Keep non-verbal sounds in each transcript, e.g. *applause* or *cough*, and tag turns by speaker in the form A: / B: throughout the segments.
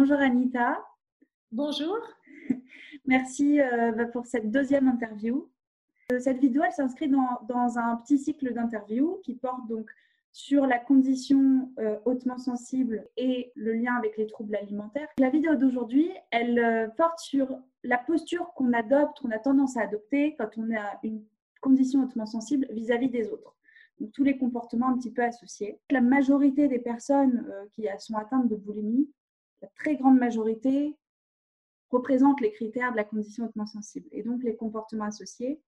A: bonjour Anita.
B: Bonjour. *laughs*
A: Merci euh, bah, pour cette deuxième interview. Euh, cette vidéo, elle s'inscrit dans, un petit cycle d'interviews qui porte donc sur la condition hautement sensible et le lien avec les troubles alimentaires. La vidéo d'aujourd'hui, elle porte sur la posture qu'on adopte, qu'on a tendance à adopter quand on a une condition hautement sensible vis-à-vis -vis des autres donc tous les comportements un petit peu associés. La majorité des personnes euh, qui sont atteintes de boulimie, la très grande majorité, représentent les critères de la condition hautement sensible et donc les comportements associés.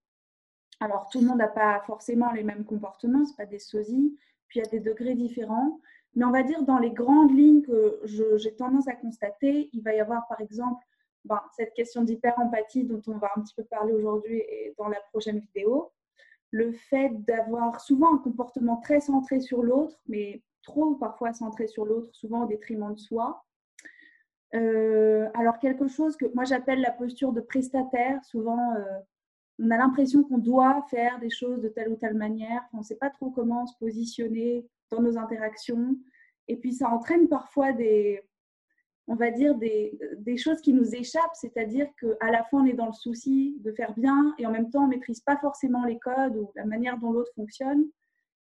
A: Alors tout le monde n'a pas forcément les mêmes comportements, ce pas des sosies, puis il y a des degrés différents. Mais on va dire dans les grandes lignes que j'ai tendance à constater, il va y avoir par exemple ben, cette question d'hyper-empathie dont on va un petit peu parler aujourd'hui et dans la prochaine vidéo le fait d'avoir souvent un comportement très centré sur l'autre, mais trop parfois centré sur l'autre, souvent au détriment de soi. Euh, alors quelque chose que moi j'appelle la posture de prestataire, souvent euh, on a l'impression qu'on doit faire des choses de telle ou telle manière, on ne sait pas trop comment se positionner dans nos interactions, et puis ça entraîne parfois des, on va dire, des, choses qui nous échappent, c'est-à-dire qu'à la fois on est dans le souci de faire bien et en même temps on ne maîtrise pas forcément les codes ou la manière dont l'autre fonctionne.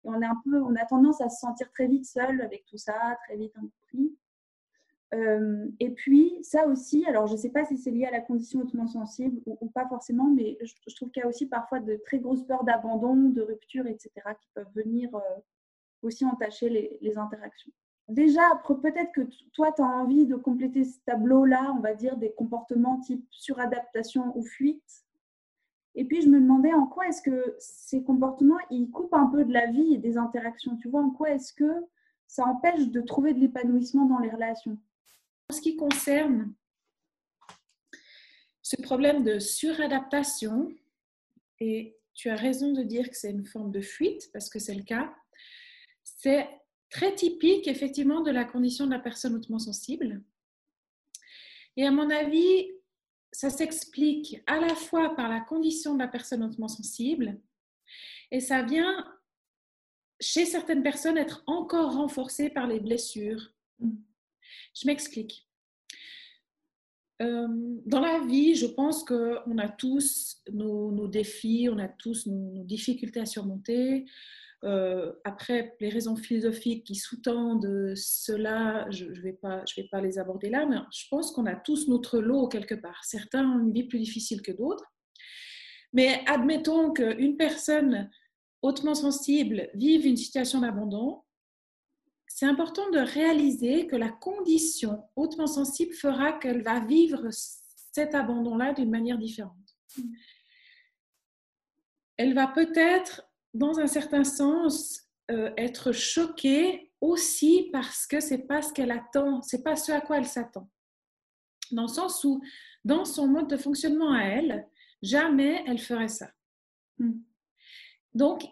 A: Et on, est un peu, on a tendance à se sentir très vite seul avec tout ça, très vite incompris. Euh, et puis, ça aussi, alors je ne sais pas si c'est lié à la condition hautement sensible ou, pas forcément, mais je, trouve qu'il y a aussi parfois de très grosses peurs d'abandon, de rupture, etc., qui peuvent venir euh, aussi entacher les interactions déjà, peut-être que toi, tu as envie de compléter ce tableau-là, on va dire, des comportements type suradaptation ou fuite. Et puis, je me demandais en quoi est-ce que ces comportements, ils coupent un peu de la vie et des interactions. Tu vois, en quoi est-ce que ça empêche de trouver de l'épanouissement dans les relations?
B: En ce qui concerne ce problème de suradaptation, et tu as raison de dire que c'est une forme de fuite, parce que c'est le cas, c'est très typique effectivement de la condition de la personne hautement sensible. Et à mon avis, ça s'explique à la fois par la condition de la personne hautement sensible et ça vient chez certaines personnes être encore renforcé par les blessures. Je m'explique. Euh, dans la vie, je pense qu'on a tous nos, défis, on a tous nos difficultés à surmonter. Euh, après, les raisons philosophiques qui sous-tendent cela, je ne vais, pas, vais pas les aborder là, mais je pense qu'on a tous notre lot quelque part. Certains ont une vie plus difficile que d'autres. Mais admettons qu'une personne hautement sensible vive une situation d'abandon, c'est important de réaliser que la condition hautement sensible fera qu'elle va vivre cet abandon-là d'une manière différente. Elle va peut-être dans un certain sens, euh, être choquée aussi parce que c'est pas ce qu'elle attend, c'est pas ce à quoi elle s'attend. Dans le sens où, dans son mode de fonctionnement à elle, jamais elle ferait ça. Hmm. Donc,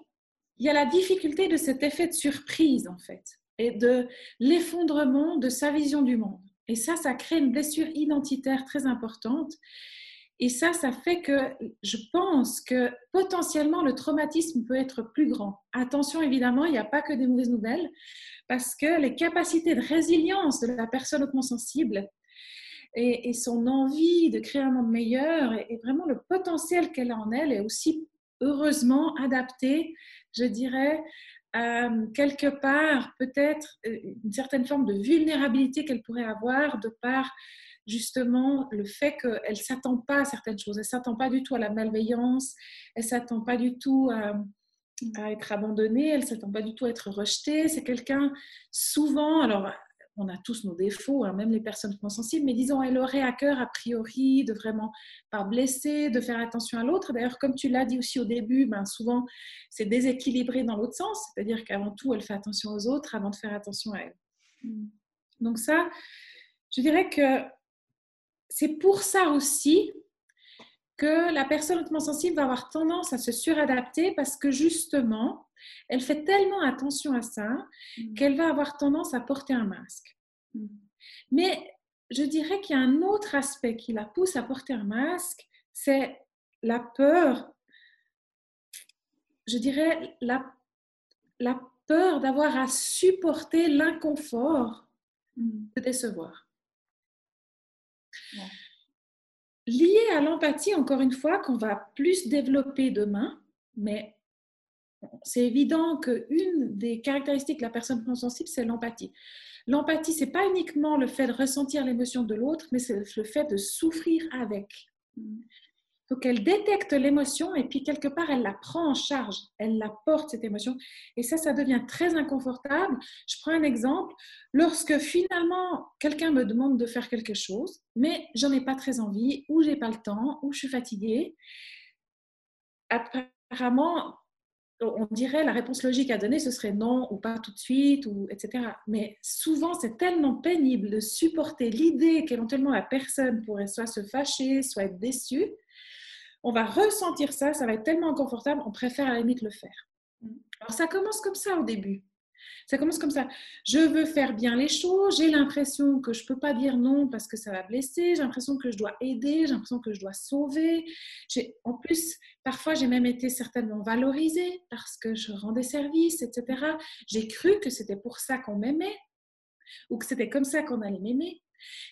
B: il y a la difficulté de cet effet de surprise, en fait, et de l'effondrement de sa vision du monde. Et ça, ça crée une blessure identitaire très importante et ça, ça fait que je pense que potentiellement le traumatisme peut être plus grand. Attention, évidemment, il n'y a pas que des mauvaises nouvelles, parce que les capacités de résilience de la personne hautement sensible et, son envie de créer un monde meilleur et, vraiment le potentiel qu'elle a en elle est aussi heureusement adapté, je dirais, quelque part peut-être euh, une certaine forme de vulnérabilité qu'elle pourrait avoir de par justement le fait qu'elle ne s'attend pas à certaines choses. Elle ne s'attend pas du tout à la malveillance, elle ne s'attend pas du tout à, être abandonnée, elle ne s'attend pas du tout à être rejetée. C'est quelqu'un, souvent, alors on a tous nos défauts, hein, même les personnes sensibles, mais disons, elle aurait à cœur, a priori, de vraiment pas blesser, de faire attention à l'autre. D'ailleurs, comme tu l'as dit aussi au début, ben, souvent, c'est déséquilibré dans l'autre sens, c'est-à-dire qu'avant tout, elle fait attention aux autres avant de faire attention à elle. Mm. Donc ça, je dirais que c'est pour ça aussi que la personne hautement sensible va avoir tendance à se suradapter parce que justement, elle fait tellement attention à ça mm. qu'elle va avoir tendance à porter un masque. Mm. Mais je dirais qu'il y a un autre aspect qui la pousse à porter un masque, c'est la peur, je dirais la, la peur d'avoir à supporter l'inconfort mm. de décevoir. Lié à l'empathie, encore une fois, qu'on va plus développer demain, mais c'est évident qu'une des caractéristiques de la personne sensible, c'est l'empathie. L'empathie, c'est pas uniquement le fait de ressentir l'émotion de l'autre, mais c'est le fait de souffrir avec. Donc, elle détecte l'émotion et puis quelque part, elle la prend en charge, elle la porte, cette émotion. Et ça, ça devient très inconfortable. Je prends un exemple. Lorsque finalement, quelqu'un me demande de faire quelque chose, mais j'en ai pas très envie, ou j'ai pas le temps, ou je suis fatiguée, apparemment, on dirait la réponse logique à donner, ce serait non ou pas tout de suite, ou etc. Mais souvent, c'est tellement pénible de supporter l'idée qu'éventuellement la personne pourrait soit se fâcher, soit être déçue. On va ressentir ça, ça va être tellement inconfortable, on préfère à la limite le faire. Alors ça commence comme ça au début. Ça commence comme ça. Je veux faire bien les choses, j'ai l'impression que je ne peux pas dire non parce que ça va blesser, j'ai l'impression que je dois aider, j'ai l'impression que je dois sauver. En plus, parfois, j'ai même été certainement valorisée parce que je rendais service, etc. J'ai cru que c'était pour ça qu'on m'aimait ou que c'était comme ça qu'on allait m'aimer.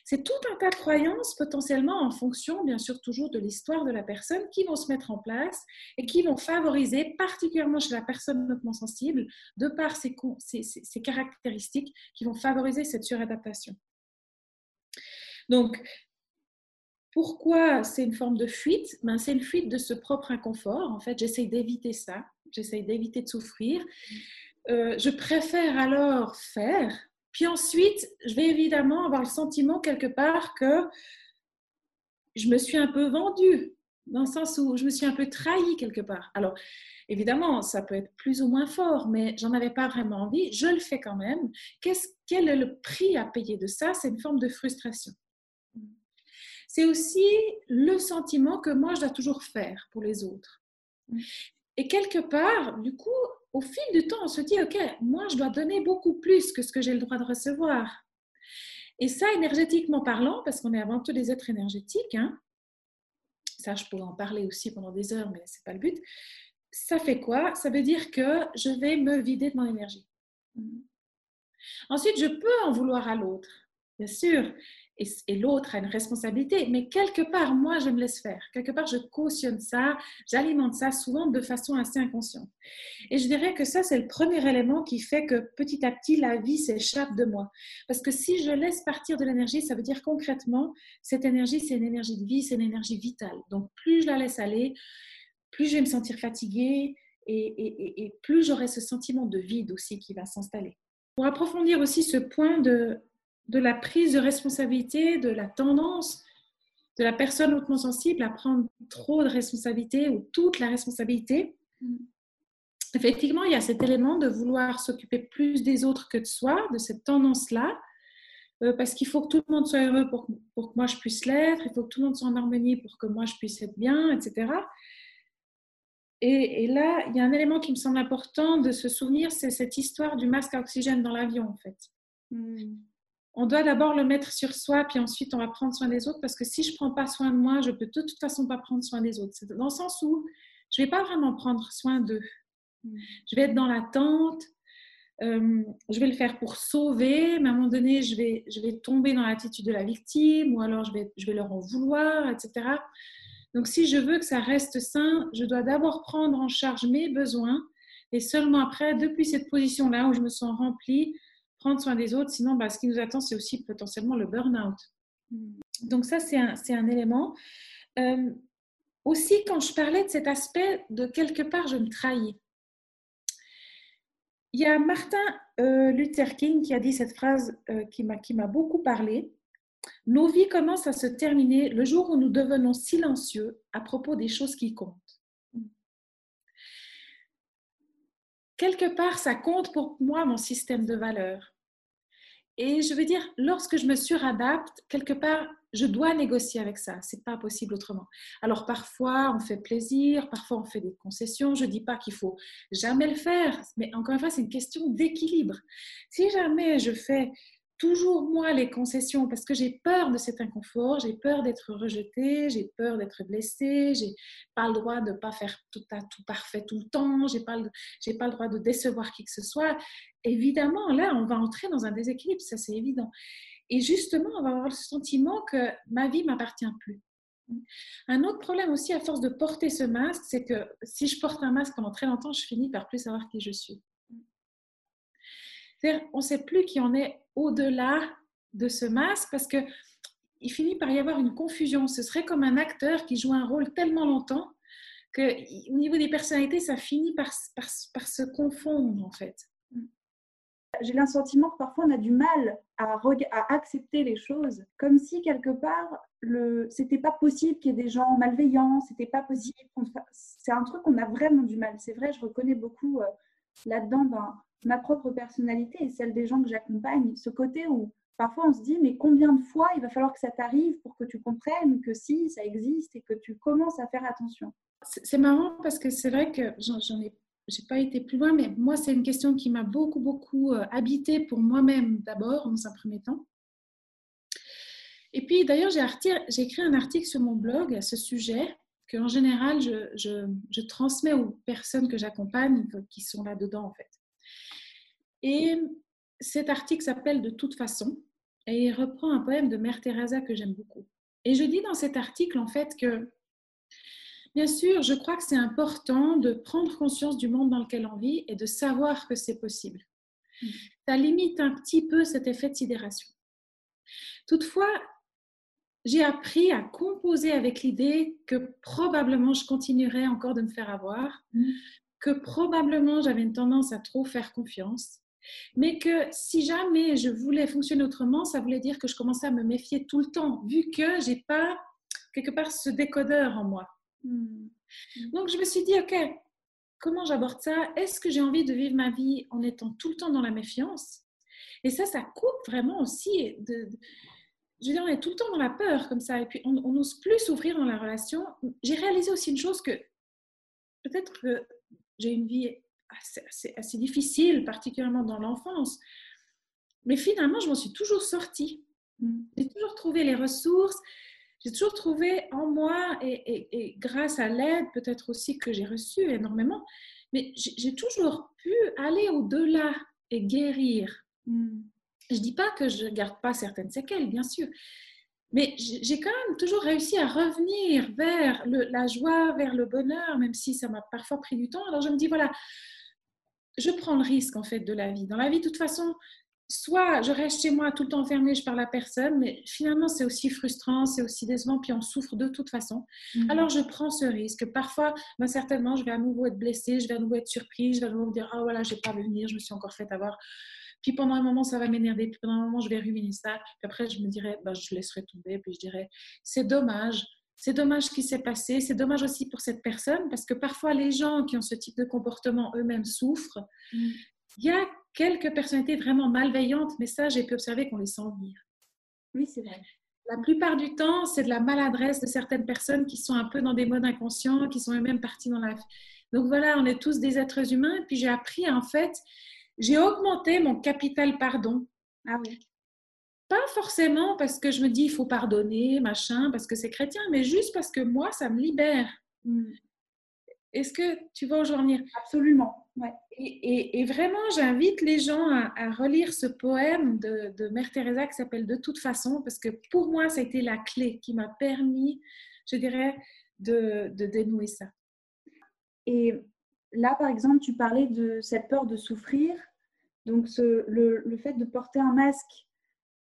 B: C'est tout un tas de croyances potentiellement en fonction, bien sûr, toujours de l'histoire de la personne qui vont se mettre en place et qui vont favoriser, particulièrement chez la personne hautement sensible, de par ses, caractéristiques, qui vont favoriser cette suradaptation. Donc, pourquoi c'est une forme de fuite? Ben, C'est une fuite de ce propre inconfort. En fait, j'essaye d'éviter ça, j'essaye d'éviter de souffrir. Euh, je préfère alors faire puis ensuite, je vais évidemment avoir le sentiment quelque part que je me suis un peu vendue, dans le sens où je me suis un peu trahie quelque part. Alors, évidemment, ça peut être plus ou moins fort, mais j'en avais pas vraiment envie. Je le fais quand même. quel est le prix à payer de ça? C'est une forme de frustration. C'est aussi le sentiment que moi, je dois toujours faire pour les autres. Et quelque part, du coup, au fil du temps, on se dit, OK, moi, je dois donner beaucoup plus que ce que j'ai le droit de recevoir. Et ça, énergétiquement parlant, parce qu'on est avant tout des êtres énergétiques, hein, ça, je pourrais en parler aussi pendant des heures, mais ce n'est pas le but. Ça fait quoi? Ça veut dire que je vais me vider de mon énergie. Ensuite, je peux en vouloir à l'autre, bien sûr et, l'autre a une responsabilité, mais quelque part, moi, je me laisse faire. Quelque part, je cautionne ça, j'alimente ça souvent de façon assez inconsciente. Et je dirais que ça, c'est le premier élément qui fait que petit à petit, la vie s'échappe de moi. Parce que si je laisse partir de l'énergie, ça veut dire concrètement, cette énergie, c'est une énergie de vie, c'est une énergie vitale. Donc, plus je la laisse aller, plus je vais me sentir fatiguée et, et plus j'aurai ce sentiment de vide aussi qui va s'installer. Pour approfondir aussi ce point de de la prise de responsabilité, de la tendance de la personne hautement sensible à prendre trop de responsabilité ou toute la responsabilité. Mm. Effectivement, il y a cet élément de vouloir s'occuper plus des autres que de soi, de cette tendance-là, euh, parce qu'il faut que tout le monde soit heureux pour, pour que moi je puisse l'être, il faut que tout le monde soit en harmonie pour que moi je puisse être bien, etc. Et, et, là, il y a un élément qui me semble important de se souvenir, c'est cette histoire du masque à oxygène dans l'avion, en fait. Mm on doit d'abord le mettre sur soi, puis ensuite on va prendre soin des autres, parce que si je ne prends pas soin de moi, je peux de toute façon pas prendre soin des autres. C'est dans le sens où je ne vais pas vraiment prendre soin d'eux. Mm. Je vais être dans l'attente, euh, je vais le faire pour sauver, mais à un moment donné, je vais, je vais tomber dans l'attitude de la victime, ou alors je vais, je vais leur en vouloir, etc. Donc si je veux que ça reste sain, je dois d'abord prendre en charge mes besoins, et seulement après, depuis cette position-là où je me sens remplie, prendre soin des autres. Sinon, bah, ce qui nous attend, c'est aussi potentiellement le burn-out. Hmm. Donc ça, c'est un, un, élément. Euh, aussi, quand je parlais de cet aspect de quelque part, je me trahis. Il y a Martin euh, Luther King qui a dit cette phrase euh, qui m'a beaucoup parlé. Nos vies commencent à se terminer le jour où nous devenons silencieux à propos des choses qui comptent. Quelque part, ça compte pour moi mon système de valeurs. Et je veux dire, lorsque je me suradapte, quelque part, je dois négocier avec ça. C'est pas possible autrement. Alors parfois, on fait plaisir, parfois on fait des concessions. Je dis pas qu'il faut jamais le faire, mais encore une fois, c'est une question d'équilibre. Si jamais je fais toujours moi les concessions parce que j'ai peur de cet inconfort, j'ai peur d'être rejetée, j'ai peur d'être blessée, j'ai pas le droit de pas faire tout à tout parfait tout le temps, j'ai pas j'ai pas le droit de décevoir qui que ce soit évidemment, là, on va entrer dans un déséquilibre, ça c'est évident. Et justement, on va avoir le sentiment que ma vie m'appartient plus. Un autre problème aussi, à force de porter ce masque, c'est que si je porte un masque pendant très longtemps, je finis par plus savoir qui je suis. On ne sait plus qui en est au-delà de ce masque parce que il finit par y avoir une confusion. Ce serait comme un acteur qui joue un rôle tellement longtemps que au niveau des personnalités, ça finit par, se confondre en fait.
A: J'ai le sentiment que parfois on a du mal à, accepter les choses, comme si quelque part le c'était pas possible qu'il y ait des gens malveillants, c'était pas possible. C'est un truc qu'on a vraiment du mal. C'est vrai, je reconnais beaucoup euh, là-dedans ma propre personnalité et celle des gens que j'accompagne, ce côté où parfois on se dit mais combien de fois il va falloir que ça t'arrive pour que tu comprennes que si ça existe et que tu commences à faire attention?
B: C'est marrant parce que c'est vrai que j'en ai j'ai pas été plus loin, mais moi, c'est une question qui m'a beaucoup, beaucoup euh, habité pour moi-même d'abord, dans un premier temps. Et puis, d'ailleurs, j'ai écrit un article sur mon blog à ce sujet, que en général, je transmets aux personnes que j'accompagne, qui sont là-dedans, en fait. Et cet article s'appelle De toute façon, et il reprend un poème de Mère Teresa que j'aime beaucoup. Et je dis dans cet article, en fait, que Bien sûr, je crois que c'est important de prendre conscience du monde dans lequel on vit et de savoir que c'est possible. Mm. Ça limite un petit peu cet effet de sidération. Toutefois, j'ai appris à composer avec l'idée que probablement je continuerai encore de me faire avoir, mm. que probablement j'avais une tendance à trop faire confiance, mais que si jamais je voulais fonctionner autrement, ça voulait dire que je commençais à me méfier tout le temps, vu que j'ai pas quelque part ce décodeur en moi. Hmm. Donc, je me suis dit, OK, comment j'aborde ça? Est-ce que j'ai envie de vivre ma vie en étant tout le temps dans la méfiance? Et ça, ça coupe vraiment aussi. De, je veux dire, on est tout le temps dans la peur comme ça, et puis on n'ose plus s'ouvrir dans la relation. J'ai réalisé aussi une chose que peut-être que j'ai une vie assez, assez, difficile, particulièrement dans l'enfance, mais finalement, je m'en suis toujours sortie. Hmm. J'ai toujours trouvé les ressources j'ai toujours trouvé en moi, et, grâce à l'aide peut-être aussi que j'ai reçue énormément, mais j'ai toujours pu aller au-delà et guérir. Hmm. Je ne dis pas que je ne garde pas certaines séquelles, bien sûr, mais j'ai quand même toujours réussi à revenir vers la joie, vers le bonheur, même si ça m'a parfois pris du temps. Alors je me dis, voilà, je prends le risque en fait de la vie. Dans la vie, de toute façon, soit je reste chez moi tout le temps enfermée, je parle à personne, mais finalement c'est aussi frustrant, c'est aussi décevant, puis on souffre de toute façon. Mhm. Alors je prends ce risque. Parfois, ben, certainement, je vais à nouveau être blessée, je vais à nouveau être surprise, je vais à nouveau me dire, ah oh, voilà, je vais pas venir, je me suis encore fait avoir. Puis pendant un moment, ça va m'énerver, puis pendant un moment, je vais ruminer ça, puis après, je me dirais, ben, je laisserai tomber, puis je dirais, c'est dommage. C'est dommage ce qui s'est passé, c'est dommage aussi pour cette personne parce que parfois les gens qui ont ce type de comportement eux-mêmes souffrent. Mhm. Il y a quelques personnalités vraiment malveillantes, mais ça, j'ai pu observer qu'on les sent venir.
A: Oui, c'est vrai.
B: La plupart du temps, c'est de la maladresse de certaines personnes qui sont un peu dans des modes inconscients, qui sont eux-mêmes partis dans la... Donc voilà, on est tous des êtres humains. Et puis j'ai appris, en fait, j'ai augmenté mon capital pardon.
A: Ah oui.
B: Pas forcément parce que je me dis il faut pardonner, machin, parce que c'est chrétien, mais juste parce que moi, ça me libère. Hmm. Est-ce que tu vas aujourd'hui
A: Absolument.
B: Et, vraiment, j'invite les gens à, relire ce poème de, Mère Teresa qui s'appelle De toute façon, parce que pour moi, ça a été la clé qui m'a permis, je dirais, de, dénouer ça.
A: Et là, par exemple, tu parlais de cette peur de souffrir. Donc, le, fait de porter un masque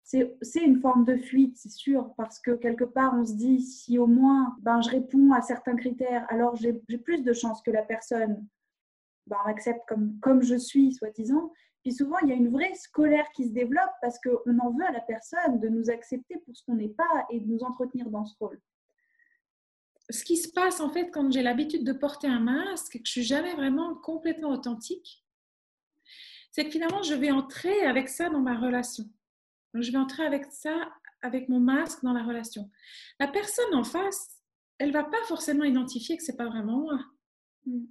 A: c'est une forme de fuite, c'est sûr, parce que quelque part, on se dit, si au moins ben, je réponds à certains critères, alors j'ai plus de chances que la personne ben, m'accepte comme, comme je suis, soi-disant. Puis souvent, il y a une vraie colère qui se développe parce qu'on en veut à la personne de nous accepter pour ce qu'on n'est pas et de nous entretenir dans ce rôle.
B: Ce qui se passe en fait quand j'ai l'habitude de porter un masque et que je suis jamais vraiment complètement authentique, c'est que finalement, je vais entrer avec ça dans ma relation. Donc, je vais entrer avec ça, avec mon masque dans la relation. La personne en face, elle va pas forcément identifier que c'est pas vraiment moi. Hmm.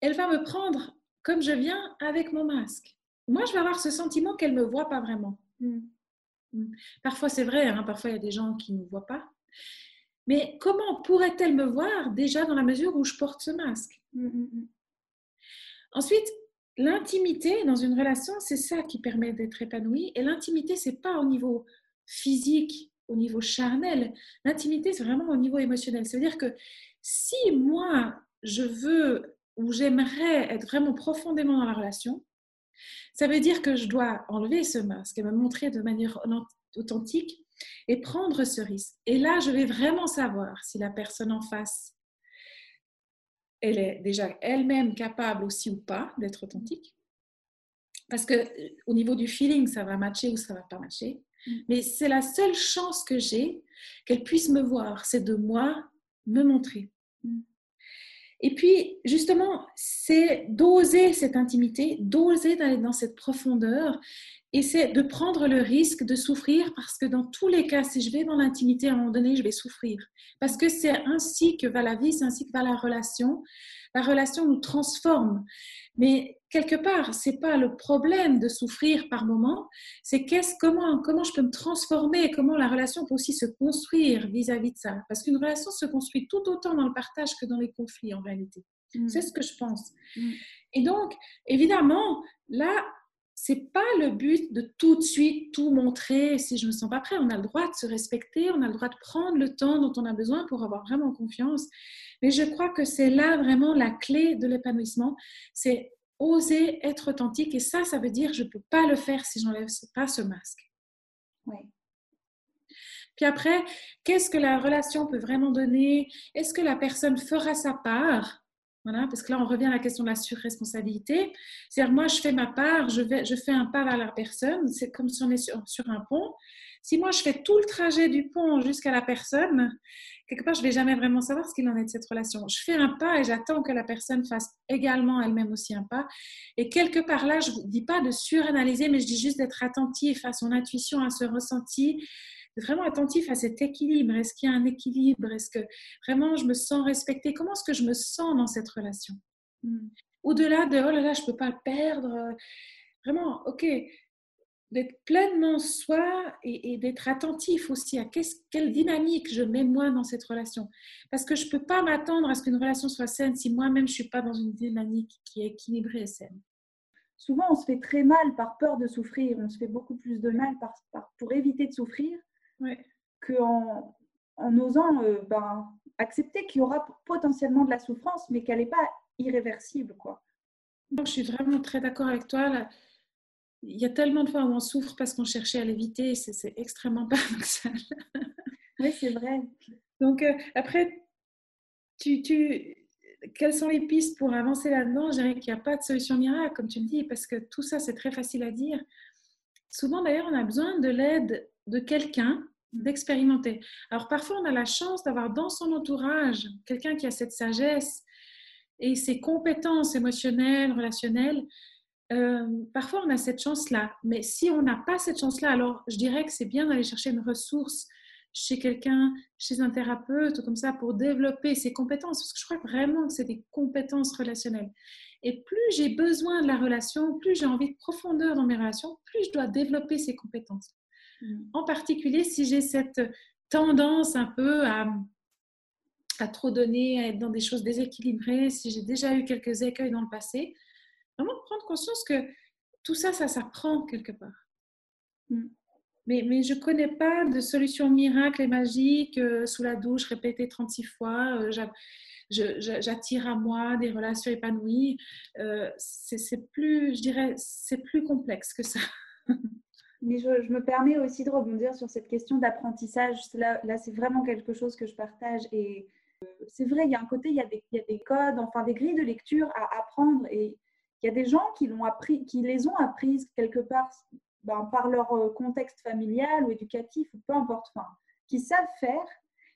B: Elle va me prendre comme je viens avec mon masque. Moi, je vais avoir ce sentiment qu'elle me voit pas vraiment. Hmm. Hmm. Parfois, c'est vrai, hein, parfois il y a des gens qui ne me voient pas. Mais comment pourrait-elle me voir déjà dans la mesure où je porte ce masque? Ensuite, l'intimité dans une relation, c'est ça qui permet d'être épanoui. Et l'intimité, c'est pas au niveau physique, au niveau charnel. L'intimité, c'est vraiment au niveau émotionnel. C'est-à-dire que si moi, je veux ou j'aimerais être vraiment profondément dans la relation, ça veut dire que je dois enlever ce masque et me montrer de manière authentique et prendre ce risque. Et là, je vais vraiment savoir si la personne en face elle est déjà elle-même capable aussi ou pas d'être authentique. Parce que euh, au niveau du feeling, ça va matcher ou ça va pas matcher. Mm. Mais c'est la seule chance que j'ai qu'elle puisse me voir, c'est de moi me montrer. Mm. Et puis, justement, c'est d'oser cette intimité, d'oser d'aller dans cette profondeur et c'est de prendre le risque de souffrir parce que dans tous les cas, si je vais dans l'intimité, à un moment donné, je vais souffrir. Parce que c'est ainsi que va la vie, c'est ainsi que va la relation. La relation nous transforme. Mais quelque part, c'est pas le problème de souffrir par moment, c'est qu'est-ce, comment, comment je peux me transformer, comment la relation peut aussi se construire vis-à-vis de ça. Parce qu'une relation se construit tout autant dans le partage que dans les conflits en réalité. Mm. C'est ce que je pense. Mm. Et donc, évidemment, là, c'est pas le but de tout de suite tout montrer si je me sens pas prêt. On a le droit de se respecter, on a le droit de prendre le temps dont on a besoin pour avoir vraiment confiance. Mais je crois que c'est là vraiment la clé de l'épanouissement, c'est oser être authentique. Et ça, ça veut dire je peux pas le faire si j'enlève pas ce masque. Oui. Puis après, qu'est-ce que la relation peut vraiment donner? Est-ce que la personne fera sa part? Voilà, parce que là, on revient à la question de la surresponsabilité. C'est-à-dire, moi, je fais ma part, je, fais un pas vers la personne. C'est comme si on est sur, sur, un pont. Si moi, je fais tout le trajet du pont jusqu'à la personne, quelque part, je ne vais jamais vraiment savoir ce qu'il en est de cette relation. Je fais un pas et j'attends que la personne fasse également elle-même aussi un pas. Et quelque part là, je ne dis pas de suranalyser, mais je dis juste d'être attentif à son intuition, à ce ressenti, vraiment attentif à cet équilibre. Est-ce qu'il y a un équilibre? Est-ce que vraiment je me sens respectée? Comment est-ce que je me sens dans cette relation? Hmm. Au-delà de oh là là, je ne peux pas perdre. Vraiment, ok, d'être pleinement soi et, d'être attentif aussi à quelle dynamique je mets moi dans cette relation. Parce que je ne peux pas m'attendre à ce qu'une relation soit saine si moi-même je ne suis pas dans une dynamique qui est équilibrée et saine.
A: Souvent, on se fait très mal par peur de souffrir. On se fait beaucoup plus de mal pour éviter de souffrir ouais. qu'en en osant euh, ben, accepter qu'il y aura potentiellement de la souffrance, mais qu'elle n'est pas irréversible. Quoi.
B: Je suis vraiment très d'accord avec toi. Là. Il y a tellement de fois où on souffre parce qu'on cherchait à l'éviter, c'est extrêmement *laughs* paradoxal.
A: oui, c'est vrai.
B: Donc, euh, après, tu, tu, quelles sont les pistes pour avancer là-dedans? Je dirais qu'il n'y a pas de solution miracle, comme tu le dis, parce que tout ça, c'est très facile à dire. Souvent, d'ailleurs, on a besoin de l'aide de quelqu'un d'expérimenter. Alors parfois, on a la chance d'avoir dans son entourage quelqu'un qui a cette sagesse et ces compétences émotionnelles, relationnelles. Euh, parfois, on a cette chance-là. Mais si on n'a pas cette chance-là, alors je dirais que c'est bien d'aller chercher une ressource chez quelqu'un, chez un thérapeute, ou comme ça, pour développer ces compétences. Parce que je crois vraiment que c'est des compétences relationnelles. Et plus j'ai besoin de la relation, plus j'ai envie de profondeur dans mes relations, plus je dois développer ces compétences. En particulier, si j'ai cette tendance un peu à, trop donner, à être dans des choses déséquilibrées, si j'ai déjà eu quelques écueils dans le passé, vraiment prendre conscience que tout ça, ça s'apprend quelque part. Mm. Mais, mais je ne connais pas de solution miracle et magique euh, sous la douche répétée 36 fois. Euh, j'attire à moi des relations épanouies. Euh, c'est plus, je dirais, c'est plus complexe que ça. *laughs*
A: Mais je, me permets aussi de rebondir sur cette question d'apprentissage. Là, c'est vraiment quelque chose que je partage. Et euh, c'est vrai, il y a un côté, il y a, des, il y a, des, codes, enfin des grilles de lecture à apprendre. Et il y a des gens qui, l'ont appris, qui les ont apprises quelque part ben, par leur euh, contexte familial ou éducatif, ou peu importe, enfin, qui savent faire.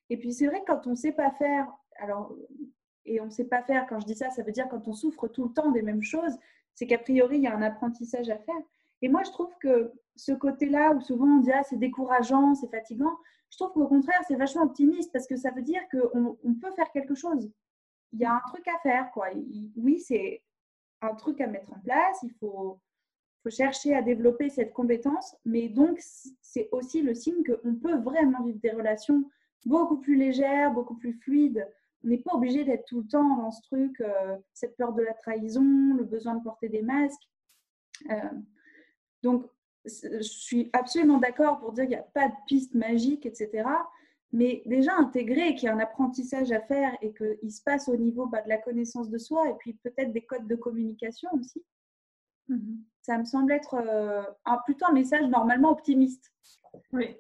A: Et puis c'est vrai, quand on ne sait pas faire, alors, et on ne sait pas faire, quand je dis ça, ça veut dire quand on souffre tout le temps des mêmes choses, c'est qu'a priori, il y a un apprentissage à faire. Et moi, je trouve que ce côté-là, où souvent on dit ah, c'est décourageant, c'est fatigant, je trouve qu'au contraire, c'est vachement optimiste parce que ça veut dire qu'on on peut faire quelque chose. Il y a un truc à faire. Quoi. Oui, c'est un truc à mettre en place, il faut, chercher à développer cette compétence, mais donc c'est aussi le signe qu'on peut vraiment vivre des relations beaucoup plus légères, beaucoup plus fluides On n'est pas obligé d'être tout le temps dans ce truc, euh, cette peur de la trahison, le besoin de porter des masques. Euh, donc, je suis absolument d'accord pour dire qu'il n'y a pas de piste magique, etc. Mais déjà intégrer qu'il y a un apprentissage à faire et qu'il se passe au niveau bah, de la connaissance de soi et puis peut-être des codes de communication aussi. Mmh Ça me semble être euh, un, plutôt un message normalement optimiste.
B: Oui.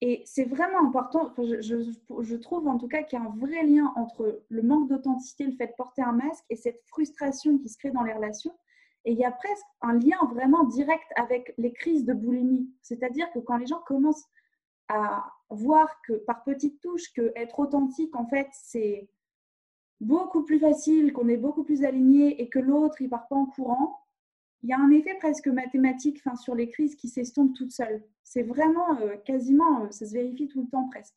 A: Et c'est vraiment important, je, je, trouve en tout cas qu'il y a un vrai lien entre le manque d'authenticité, le fait de porter un masque et cette frustration qui se crée dans les relations. Et il y a presque un lien vraiment direct avec les crises de boulimie. C'est-à-dire que quand les gens commencent à voir que par petites touches, que être authentique, en fait, c'est beaucoup plus facile, qu'on est beaucoup plus aligné et que l'autre, il part pas en courant, il y a un effet presque mathématique enfin, sur les crises qui s'estompent toutes seules. C'est vraiment euh, quasiment, euh, ça se vérifie tout le temps presque.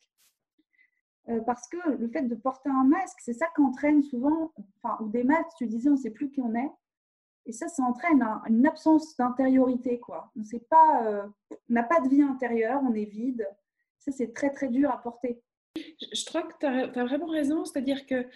A: Euh, parce que le fait de porter un masque, c'est ça qui entraîne souvent, enfin, ou des masques, tu disais, on ne sait plus qui on est. Et ça, ça entraîne une absence d'intériorité. quoi. On sait pas, n'a pas de vie intérieure, on est vide. Ça, c'est très, très dur à porter.
B: Je crois que tu as, vraiment raison. C'est-à-dire que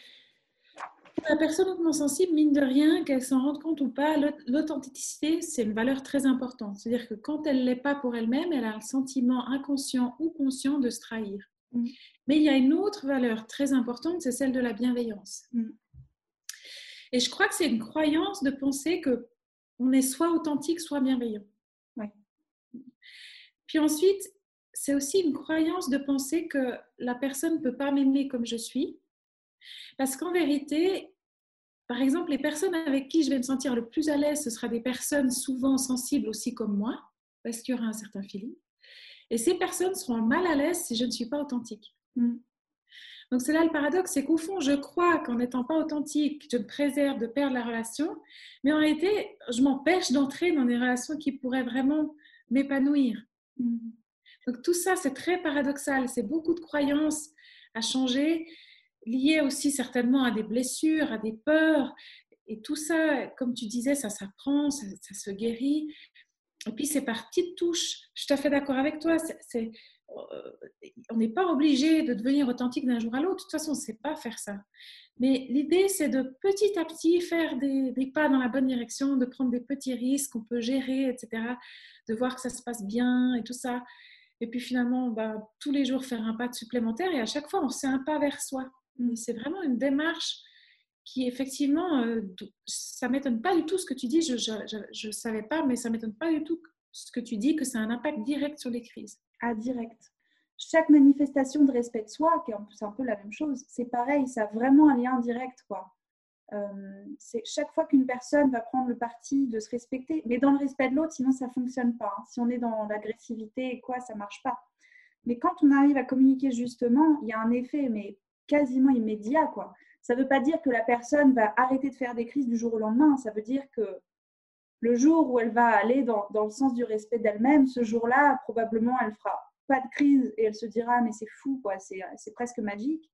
B: la personne hautement sensible, mine de rien, qu'elle s'en rende compte ou pas, l'authenticité, c'est une valeur très importante. C'est-à-dire que quand elle ne l'est pas pour elle-même, elle a un sentiment inconscient ou conscient de se trahir. Mm. Mais il y a une autre valeur très importante, c'est celle de la bienveillance. Mm. Et je crois que c'est une croyance de penser que on est soit authentique, soit bienveillant. Puis ensuite, c'est aussi une croyance de penser que la personne ne peut pas m'aimer comme je suis. Parce qu'en vérité, par exemple, les personnes avec qui je vais me sentir le plus à l'aise, ce sera des personnes souvent sensibles aussi comme moi, parce qu'il y aura un certain feeling. Et ces personnes seront mal à l'aise si je ne suis pas authentique. Mm. Donc c'est là le paradoxe, c'est qu'au fond, je crois qu'en n'étant pas authentique, je me préserve de perdre la relation, mais en réalité, je m'empêche d'entrer dans des relations qui pourraient vraiment m'épanouir. Mm. Donc tout ça, c'est très paradoxal, c'est beaucoup de croyances à changer lié aussi certainement à des blessures, à des peurs. Et tout ça, comme tu disais, ça s'apprend, ça, se guérit. Et puis c'est par petites touches. Je suis tout à fait d'accord avec toi. C'est, on n'est pas obligé de devenir authentique d'un jour à l'autre. De toute façon, on ne sait pas faire ça. Mais l'idée, c'est de petit à petit faire des, pas dans la bonne direction, de prendre des petits risques qu'on peut gérer, etc. De voir que ça se passe bien et tout ça. Et puis finalement, bah, tous les jours faire un pas supplémentaire et à chaque fois, on fait un pas vers soi. C'est vraiment une démarche qui, effectivement, euh, ça ne m'étonne pas du tout ce que tu dis. Je ne savais pas, mais ça ne m'étonne pas du tout ce que tu dis, que ça a un impact direct sur les crises.
A: Direct. Chaque manifestation de respect de soi, qui est un peu la même chose, c'est pareil, ça a vraiment un lien direct. quoi. Euh, c'est chaque fois qu'une personne va prendre le parti de se respecter, mais dans le respect de l'autre, sinon ça fonctionne pas. Hein. Si on est dans l'agressivité et quoi, ça marche pas. Mais quand on arrive à communiquer justement, il y a un effet, mais quasiment immédiat. Quoi. Ça ne veut pas dire que la personne va arrêter de faire des crises du jour au lendemain. Ça veut dire que le jour où elle va aller dans, dans le sens du respect d'elle-même, ce jour-là, probablement, elle fera pas de crise et elle se dira mais c'est fou, quoi, c'est presque magique.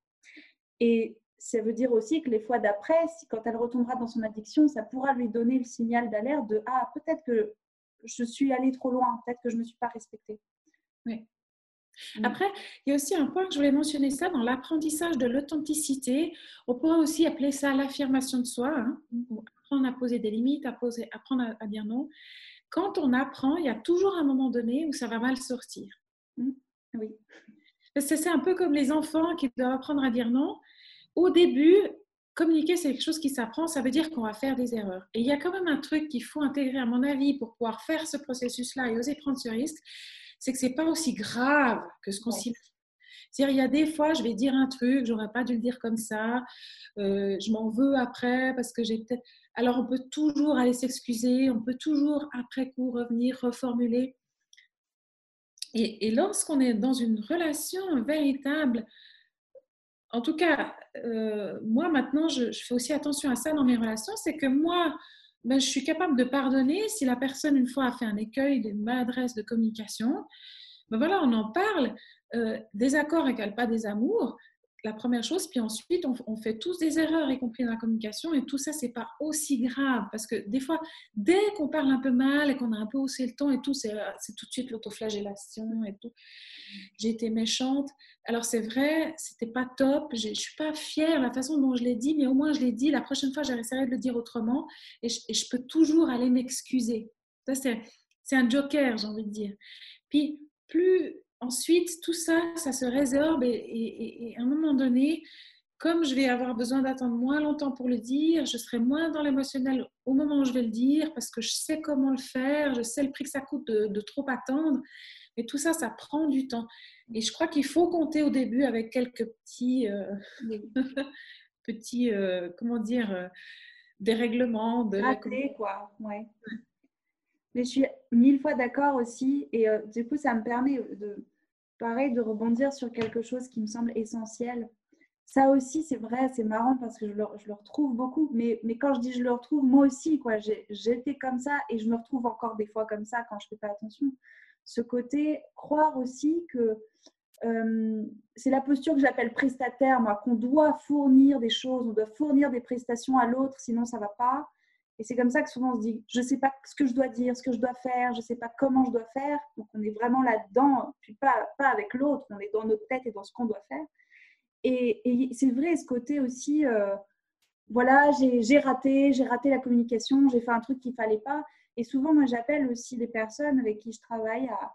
A: Et ça veut dire aussi que les fois d'après, quand elle retombera dans son addiction, ça pourra lui donner le signal d'alerte de ah peut-être que je suis allée trop loin, peut-être que je ne me suis pas respectée.
B: Oui. Mmh. Après, il y a aussi un point que je voulais mentionner ça dans l'apprentissage de l'authenticité. On pourrait aussi appeler ça l'affirmation de soi, hein, apprendre à poser des limites, à poser, apprendre à, dire non. Quand on apprend, il y a toujours un moment donné où ça va mal sortir.
A: Mmh. Oui.
B: C'est un peu comme les enfants qui doivent apprendre à dire non. Au début, communiquer, c'est quelque chose qui s'apprend, ça veut dire qu'on va faire des erreurs. Et il y a quand même un truc qu'il faut intégrer, à mon avis, pour pouvoir faire ce processus-là et oser prendre ce risque, c'est que c'est pas aussi grave que ce qu'on s'imagine. Il y a des fois, je vais dire un truc, j'aurais pas dû le dire comme ça, euh, je m'en veux après parce que j'ai peut-être. Alors, on peut toujours aller s'excuser, on peut toujours après coup revenir, reformuler. Et, lorsqu'on est dans une relation véritable, en tout cas, euh, moi maintenant, je, fais aussi attention à ça dans mes relations, c'est que moi, ben, je suis capable de pardonner si la personne, une fois, a fait un écueil d'une maladresse de communication. Ben voilà, on en parle. Euh, des accords égale pas des amours. La première chose, puis ensuite, on, fait tous des erreurs, y compris dans la communication, et tout ça, c'est pas aussi grave parce que des fois, dès qu'on parle un peu mal et qu'on a un peu haussé le ton et tout, c'est tout de suite l'autoflagellation et tout. j'ai été méchante. Alors c'est vrai, c'était pas top, je suis pas fière de la façon dont je l'ai dit, mais au moins je l'ai dit. La prochaine fois, j'essaierai de le dire autrement et je, et je peux toujours aller m'excuser. Ça, c'est un joker, j'ai envie de dire. Puis plus ensuite, tout ça, ça se résorbe et, à un moment donné, comme je vais avoir besoin d'attendre moins longtemps pour le dire, je serai moins dans l'émotionnel au moment où je vais le dire parce que je sais comment le faire, je sais le prix que ça coûte de, trop attendre. Mais tout ça, ça prend du temps. Et je crois qu'il faut compter au début avec quelques petits, euh, *laughs* petits euh, comment dire, euh, dérèglements. De
A: Raté, quoi. Ouais. Mais je suis mille fois d'accord aussi. Et euh, du coup, ça me permet de, pareil, de rebondir sur quelque chose qui me semble essentiel. Ça aussi, c'est vrai, c'est marrant parce que je le, je le, retrouve beaucoup. Mais, mais quand je dis je le retrouve, moi aussi, quoi, j'étais comme ça et je me retrouve encore des fois comme ça quand je ne fais pas attention. Ce côté, croire aussi que euh, c'est la posture que j'appelle prestataire, moi, qu'on doit fournir des choses, on doit fournir des prestations à l'autre, sinon ça ne va pas. Et c'est comme ça que souvent on se dit, je ne sais pas ce que je dois dire, ce que je dois faire, je ne sais pas comment je dois faire. Donc on est vraiment là-dedans, puis pas, pas avec l'autre, on est dans notre tête et dans ce qu'on doit faire. Et, c'est vrai, ce côté aussi, euh, voilà, j'ai raté, j'ai raté la communication, j'ai fait un truc qu'il ne fallait pas. Et souvent, moi, j'appelle aussi des personnes avec qui je travaille à,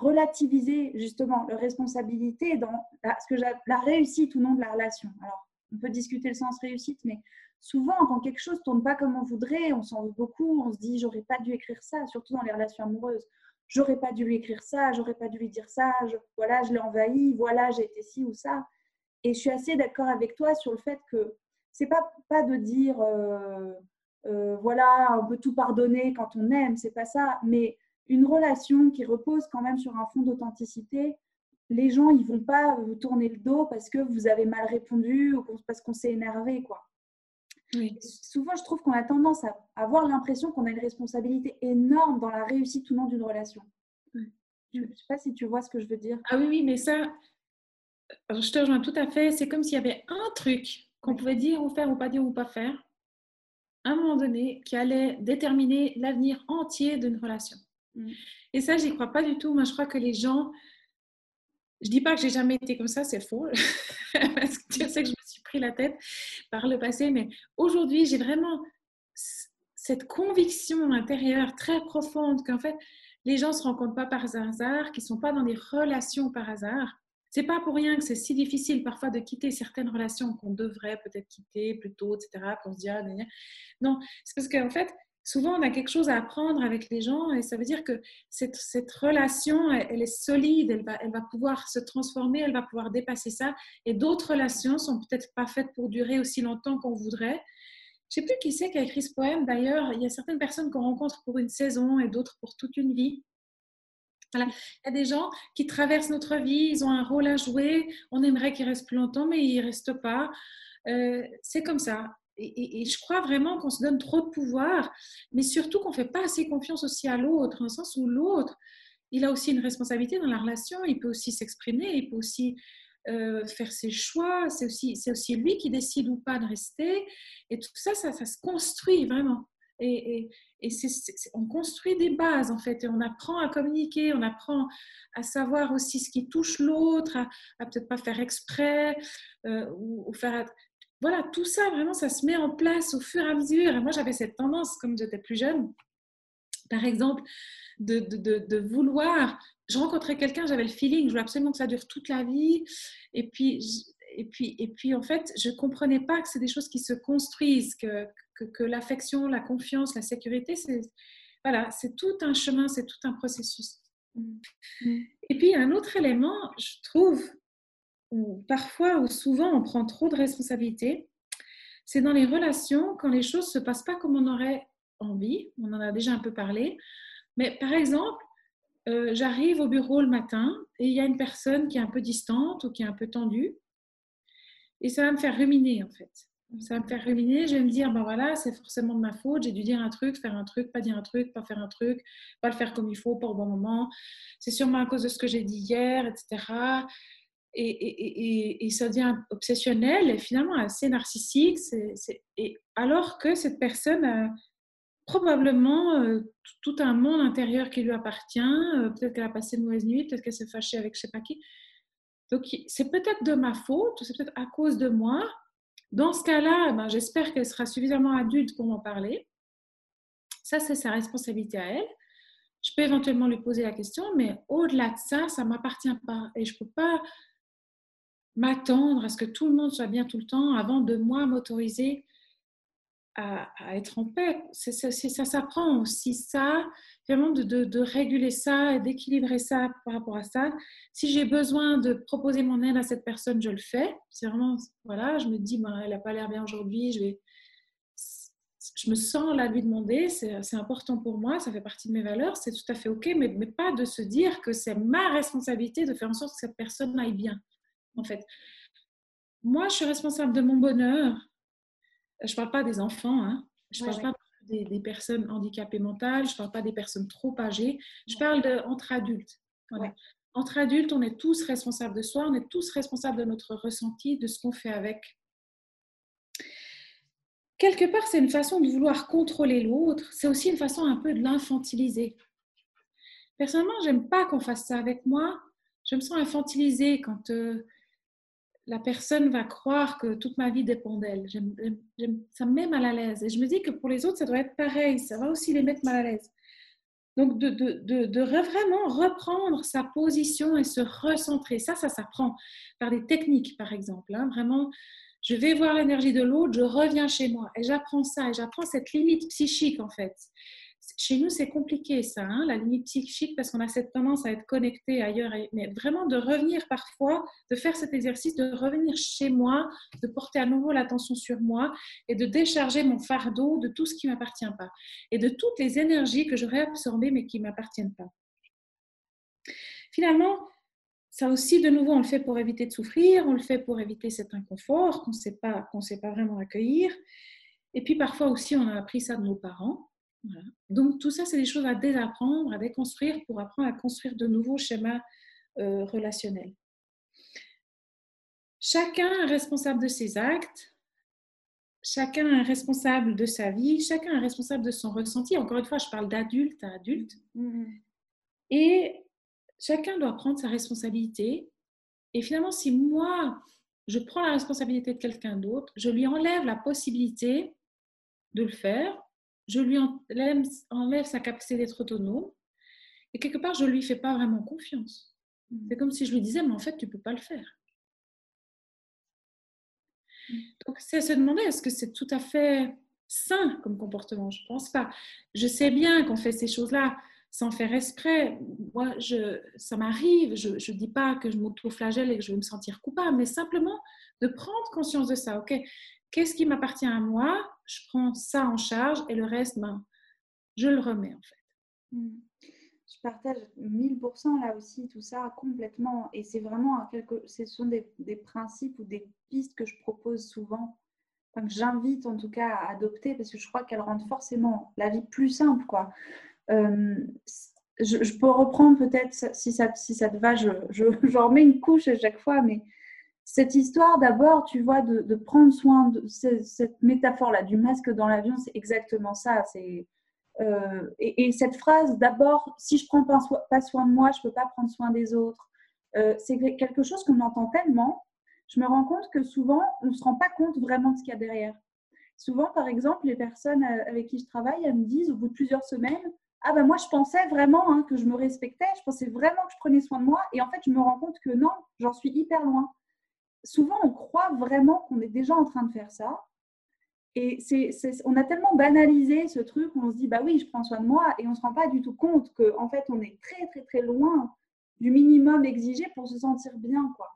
A: relativiser justement leur responsabilité dans ce que la réussite ou non de la relation. Alors, on peut discuter le sens réussite, mais souvent, quand quelque chose tourne pas comme on voudrait, on s'en veut beaucoup, on se dit j'aurais pas dû écrire ça, surtout dans les relations amoureuses. J'aurais pas dû lui écrire ça, j'aurais pas dû lui dire ça, voilà, je l'ai envahi, voilà, j'ai été ci ou ça. Et je suis assez d'accord avec toi sur le fait que c'est pas pas de dire euh, euh, voilà, on peut tout pardonner quand on aime, c'est pas ça, mais une relation qui repose quand même sur un fond d'authenticité, les gens ils vont pas vous tourner le dos parce que vous avez mal répondu ou parce qu'on s'est énervé quoi. Souvent, je trouve qu'on a tendance à avoir l'impression qu'on a une responsabilité énorme dans la réussite ou non d'une relation. Je ne sais pas si tu vois ce que je veux dire.
B: Ah oui, oui, mais ça, je te rejoins tout à fait. C'est comme s'il y avait un truc qu'on pouvait dire ou faire ou pas dire ou pas faire, à un moment donné, qui allait déterminer l'avenir entier d'une relation. Mm. Et ça, j'y crois pas du tout. Moi, je crois que les gens, je dis pas que j'ai jamais été comme ça, c'est faux. *laughs* Parce que tu sais que je me pris la tête par le passé, mais aujourd'hui, j'ai vraiment cette conviction intérieure très profonde qu'en fait, les gens ne se rencontrent pas par hasard, qu'ils ne sont pas dans des relations par hasard. C'est pas pour rien que c'est si difficile parfois de quitter certaines relations qu'on devrait peut-être quitter plus tôt, etc. Pour se dire, non, c'est parce qu'en fait, souvent on a quelque chose à apprendre avec les gens et ça veut dire que cette, relation, elle, est solide, elle va, pouvoir se transformer, elle va pouvoir dépasser ça. Et d'autres relations sont peut-être pas faites pour durer aussi longtemps qu'on voudrait. Je sais plus qui c'est qui a écrit ce poème. D'ailleurs, il y a certaines personnes qu'on rencontre pour une saison et d'autres pour toute une vie. Il y a des gens qui traversent notre vie, ils ont un rôle à jouer, on aimerait qu'ils restent plus longtemps, mais ils ne restent pas. Euh, c'est comme ça et, je crois vraiment qu'on se donne trop de pouvoir, mais surtout qu'on ne fait pas assez confiance aussi à l'autre, dans le sens où l'autre, il a aussi une responsabilité dans la relation, il peut aussi s'exprimer, il peut aussi euh, faire ses choix, c'est aussi, lui qui décide ou pas de rester, et tout ça, ça, se construit vraiment. Et, on construit des bases en fait, et on apprend à communiquer, on apprend à savoir aussi ce qui touche l'autre, à, peut-être pas faire exprès, euh, ou, faire voilà, tout ça, vraiment, ça se met en place au fur et à mesure. Et moi, j'avais cette tendance, comme j'étais plus jeune, par exemple, de, de, vouloir. Je rencontrais quelqu'un, j'avais le feeling, je voulais absolument que ça dure toute la vie. Et puis, et puis, et puis en fait, je ne comprenais pas que c'est des choses qui se construisent, que, que, que l'affection, la confiance, la sécurité, c'est voilà, c'est tout un chemin, c'est tout un processus. Mm. Et puis, un autre élément, je trouve, ou parfois ou souvent on prend trop de responsabilités, c'est dans les relations quand les choses ne se passent pas comme on aurait envie. On en a déjà un peu parlé. Mais par exemple, euh, j'arrive au bureau le matin et il y a une personne qui est un peu distante ou qui est un peu tendue. Et ça va me faire ruminer en fait. Ça va me faire ruminer. Je vais me dire, ben voilà, c'est forcément de ma faute. J'ai dû dire un truc, faire un truc, pas dire un truc, pas faire un truc, pas le faire comme il faut, pas au bon moment. C'est sûrement à cause de ce que j'ai dit hier, etc et, ça devient obsessionnel et finalement assez narcissique. et alors que cette personne probablement euh, tout un monde intérieur qui lui appartient. Euh, peut-être qu'elle a passé une mauvaise nuit, peut-être qu'elle s'est fâchée avec je sais pas qui. Donc, c'est peut-être de ma faute, c'est peut-être à cause de moi. Dans ce cas-là, ben, j'espère qu'elle sera suffisamment adulte pour m'en parler. Ça, c'est sa responsabilité à elle. Je peux éventuellement lui poser la question, mais au-delà de ça, ça ne m'appartient pas. Et je ne peux pas m'attendre à ce que tout le monde soit bien tout le temps avant de moi m'autoriser à, être en paix. C'est, ça s'apprend aussi ça, vraiment de, réguler ça et d'équilibrer ça par rapport à ça. Si j'ai besoin de proposer mon aide à cette personne, je le fais. C'est vraiment, voilà, je me dis, ben, elle n'a pas l'air bien aujourd'hui, je vais... Je me sens là lui demander, c'est, important pour moi, ça fait partie de mes valeurs, c'est tout à fait OK, mais pas de se dire que c'est ma responsabilité de faire en sorte que cette personne aille bien. En fait, moi, je suis responsable de mon bonheur, je ne parle pas des enfants, hein. je ne parle pas des, personnes handicapées mentales, je ne parle pas des personnes trop âgées, je parle de, entre adultes. Entre adultes, on est tous responsables de soi, on est tous responsables de notre ressenti, de ce qu'on fait avec. Quelque part, c'est une façon de vouloir contrôler l'autre, c'est aussi une façon un peu de l'infantiliser. Personnellement, j'aime pas qu'on fasse ça avec moi. Je me sens infantilisée quand euh, la personne va croire que toute ma vie dépend d'elle. Ça me met mal à l'aise. Et je me dis que pour les autres, ça doit être pareil. Ça va aussi les mettre mal à l'aise. Donc, de, vraiment reprendre sa position et se recentrer. Ça, ça s'apprend par des techniques, par exemple. Hein. Vraiment, je vais voir l'énergie de l'autre, je reviens chez moi. Et j'apprends ça. Et j'apprends cette limite psychique, en fait chez nous, c'est compliqué ça, hein, la limite psychique, parce qu'on a cette tendance à être connecté ailleurs. Mais vraiment de revenir parfois, de faire cet exercice, de revenir chez moi, de porter à nouveau l'attention sur moi et de décharger mon fardeau de tout ce qui ne m'appartient pas et de toutes les énergies que j'aurais absorbées mais qui ne m'appartiennent pas. Finalement, ça aussi, de nouveau, on le fait pour éviter de souffrir, on le fait pour éviter cet inconfort qu'on ne sait pas, qu'on sait pas vraiment accueillir. Et puis parfois aussi, on a appris ça de nos parents. Donc tout ça, c'est des choses à désapprendre, à déconstruire pour apprendre à construire de nouveaux schémas euh, relationnels. Chacun est responsable de ses actes, chacun est responsable de sa vie, chacun est responsable de son ressenti. Encore une fois, je parle d'adulte à adulte. Mm-hmm. Et chacun doit prendre sa responsabilité. Et finalement, si moi, je prends la responsabilité de quelqu'un d'autre, je lui enlève la possibilité de le faire je lui enlève, sa capacité d'être autonome et quelque part, je ne lui fais pas vraiment confiance. Mm. C'est comme si je lui disais, mais en fait, tu ne peux pas le faire. Mm. Donc, c'est se demander, est-ce que c'est tout à fait sain comme comportement? Je ne pense pas. Je sais bien qu'on fait ces choses-là sans faire exprès. Moi, je, ça m'arrive, je ne dis pas que je m'auto-flagelle et que je vais me sentir coupable, mais simplement de prendre conscience de ça. OK, qu'est-ce qui m'appartient à moi? Je prends ça en charge et le reste, ben, je le remets en fait.
A: Hmm. Je partage 1000% là aussi tout ça complètement. Et c'est vraiment quelque, ce sont des, principes ou des pistes que je propose souvent, que j'invite en tout cas à adopter parce que je crois qu'elles rendent forcément la vie plus simple. Quoi. Euh, je, peux reprendre peut-être, si ça, si ça te va, je, je, *laughs* je remets une couche à chaque fois, mais cette histoire d'abord, tu vois, de, prendre soin de cette métaphore-là du masque dans l'avion, c'est exactement ça. Euh, et, cette phrase d'abord, si je prends pas, soin de moi, je peux pas prendre soin des autres. Euh, c'est quelque chose qu'on entend tellement. Je me rends compte que souvent, on ne se rend pas compte vraiment de ce qu'il y a derrière. Souvent, par exemple, les personnes euh, avec qui je travaille, elles me disent au bout de plusieurs semaines, ah ben moi je pensais vraiment hein, que je me respectais, je pensais vraiment que je prenais soin de moi, et en fait je me rends compte que non, j'en suis hyper loin souvent, on croit vraiment qu'on est déjà en train de faire ça. Et c'est, on a tellement banalisé ce truc, on se dit, bah oui, je prends soin de moi, et on ne se rend pas du tout compte qu'en en fait, on est très, très, très loin du minimum exigé pour se sentir bien. Quoi.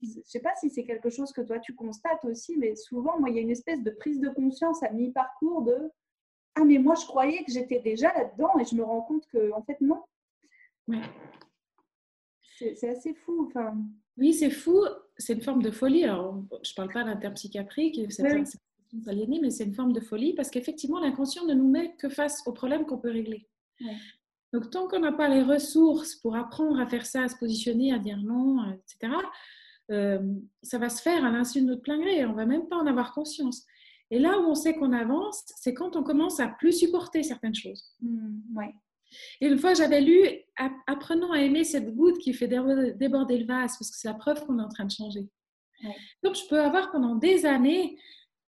A: Je ne sais pas si c'est quelque chose que toi, tu constates aussi, mais souvent, moi, il y a une espèce de prise de conscience à mi-parcours de, ah, mais moi, je croyais que j'étais déjà là-dedans, et je me rends compte que, en fait, non. C'est, assez fou. Enfin...
B: Oui, c'est fou c'est une forme de folie. Alors, je ne parle pas d'un terme psychiatrique, c'est mais c'est une forme de folie parce qu'effectivement, l'inconscient ne nous met que face aux problèmes qu'on peut régler. Donc, tant qu'on n'a pas les ressources pour apprendre à faire ça, à se positionner, à dire non, etc., euh, ça va se faire à l'insu de notre plein gré. On ne va même pas en avoir conscience. Et là où on sait qu'on avance, c'est quand on commence à plus supporter certaines choses.
A: Mmh, ouais.
B: Et une fois, j'avais lu Apprenons à aimer cette goutte qui fait déborder le vase, parce que c'est la preuve qu'on est en train de changer. Donc, je peux avoir pendant des années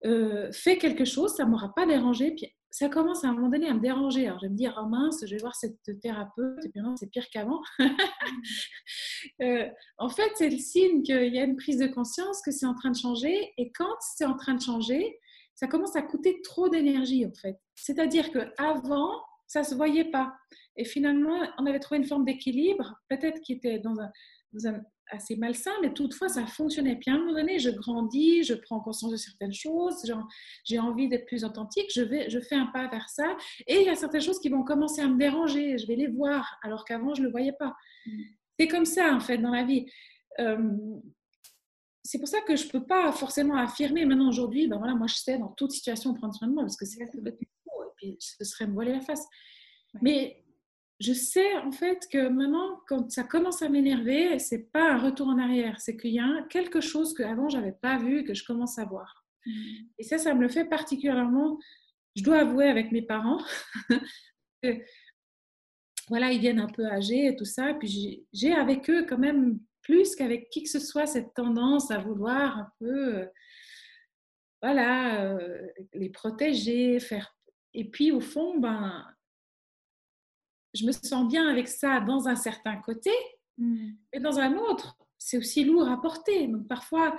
B: euh, fait quelque chose, ça ne m'aura pas dérangé, puis ça commence à un moment donné à me déranger. Alors, je vais me dire, oh mince, je vais voir cette thérapeute, et puis non, c'est pire qu'avant. *laughs* Euh, en fait, c'est le signe qu'il y a une prise de conscience que c'est en train de changer, et quand c'est en train de changer, ça commence à coûter trop d'énergie, en fait. C'est-à-dire qu'avant, ça ne se voyait pas. Et finalement, on avait trouvé une forme d'équilibre, peut-être qui était dans un, dans un, assez malsain, mais toutefois, ça fonctionnait. Puis à un moment donné, je grandis, je prends conscience de certaines choses, j'ai envie d'être plus authentique, je, vais, je fais un pas vers ça, et il y a certaines choses qui vont commencer à me déranger, je vais les voir, alors qu'avant, je ne le voyais pas. Mm. C'est comme ça, en fait, dans la vie. Euh, c'est pour ça que je ne peux pas forcément affirmer maintenant, aujourd'hui, ben voilà, moi, je sais dans toute situation prendre soin de moi, parce que c'est puis ce serait me voiler la face. Mais je sais en fait que maintenant, quand ça commence à m'énerver, c'est pas un retour en arrière, c'est qu'il y a quelque chose que avant j'avais pas vu que je commence à voir. Mmh. Et ça, ça me le fait particulièrement. Je dois avouer avec mes parents *laughs* que voilà, ils viennent un peu âgés et tout ça, puis j'ai avec eux quand même plus qu'avec qui que ce soit cette tendance à vouloir un peu, euh, voilà, euh, les protéger, faire. Et puis au fond, ben je me sens bien avec ça dans un certain côté, mmh. mais dans un autre, c'est aussi lourd à porter. Donc parfois,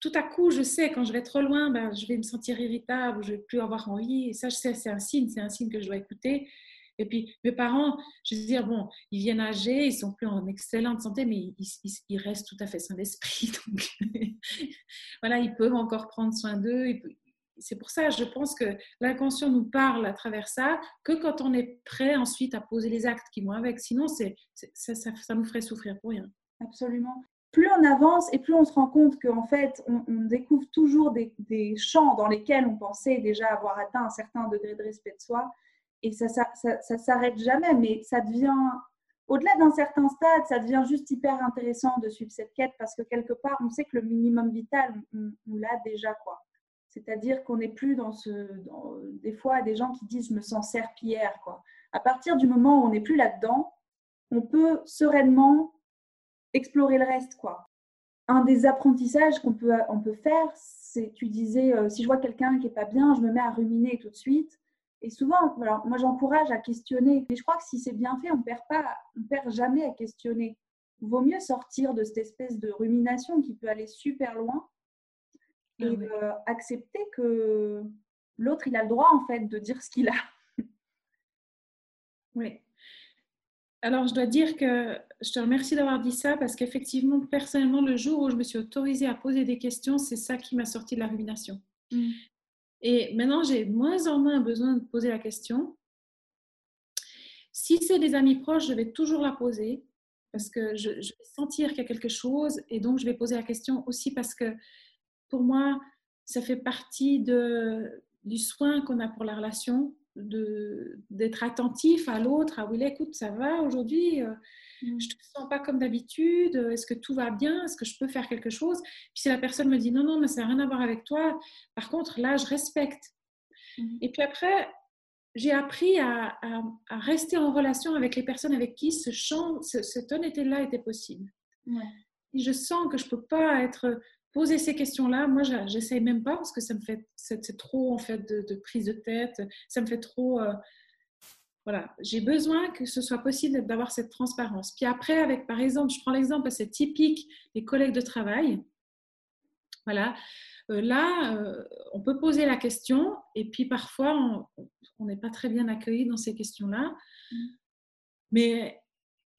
B: tout à coup, je sais quand je vais trop loin, ben, je vais me sentir irritable, je vais plus avoir envie. Et ça, je sais, c'est un signe, c'est un signe que je dois écouter. Et puis, mes parents, je veux dire, bon, ils viennent âgés, ils sont plus en excellente santé, mais ils, restent tout à fait sains d'esprit. *laughs* Donc, *laughs* voilà, ils peuvent encore prendre soin d'eux, c'est pour ça, je pense que l'inconscient nous parle à travers ça que quand on est prêt ensuite à poser les actes qui vont avec. Sinon, ça, ça, nous ferait souffrir pour rien.
A: Absolument. Plus on avance et plus on se rend compte qu'en fait, on, découvre toujours des, champs dans lesquels on pensait déjà avoir atteint un certain degré de respect de soi. Et ça ne s'arrête jamais, mais ça devient, au-delà d'un certain stade, ça devient juste hyper intéressant de suivre cette quête parce que quelque part, on sait que le minimum vital, on, on l'a déjà. quoi. C'est-à-dire qu'on n'est plus dans ce. des fois, des gens qui disent je me sens serpillière. Quoi. À partir du moment où on n'est plus là-dedans, on peut sereinement explorer le reste. Quoi. Un des apprentissages qu'on peut, on peut faire, c'est, tu disais, euh, si je vois quelqu'un qui n'est pas bien, je me mets à ruminer tout de suite. Et souvent, alors, moi j'encourage à questionner, mais je crois que si c'est bien fait, on perd pas, on perd jamais à questionner. Il vaut mieux sortir de cette espèce de rumination qui peut aller super loin et euh, accepter que l'autre, il a le droit en fait de dire ce qu'il a.
B: oui. Alors, je dois dire que je te remercie d'avoir dit ça parce qu'effectivement, personnellement, le jour où je me suis autorisée à poser des questions, c'est ça qui m'a sorti de la rumination. Mmh. Et maintenant, j'ai moins en moins besoin de poser la question. Si c'est des amis proches, je vais toujours la poser parce que je, je vais sentir qu'il y a quelque chose et donc je vais poser la question aussi parce que pour moi, ça fait partie de, du soin qu'on a pour la relation, d'être attentif à l'autre, à oui, écoute, ça va aujourd'hui, euh, mm. je ne te sens pas comme d'habitude, est-ce que tout va bien, est-ce que je peux faire quelque chose? Puis si la personne me dit non, non, mais ça n'a rien à voir avec toi, par contre, là, je respecte. Mm. Et puis après, j'ai appris à, à, rester en relation avec les personnes avec qui ce champ, cette honnêteté-là était possible. Et je sens que je ne peux pas être poser ces questions-là, moi, j'essaye même pas parce que ça me fait, c'est trop en fait de, prise de tête, ça me fait trop. Euh, voilà, j'ai besoin que ce soit possible d'avoir cette transparence. Puis après, avec par exemple, je prends l'exemple, c'est typique des collègues de travail. Voilà, euh, là, euh, on peut poser la question et puis parfois, on n'est pas très bien accueilli dans ces questions-là. Mmh. Mais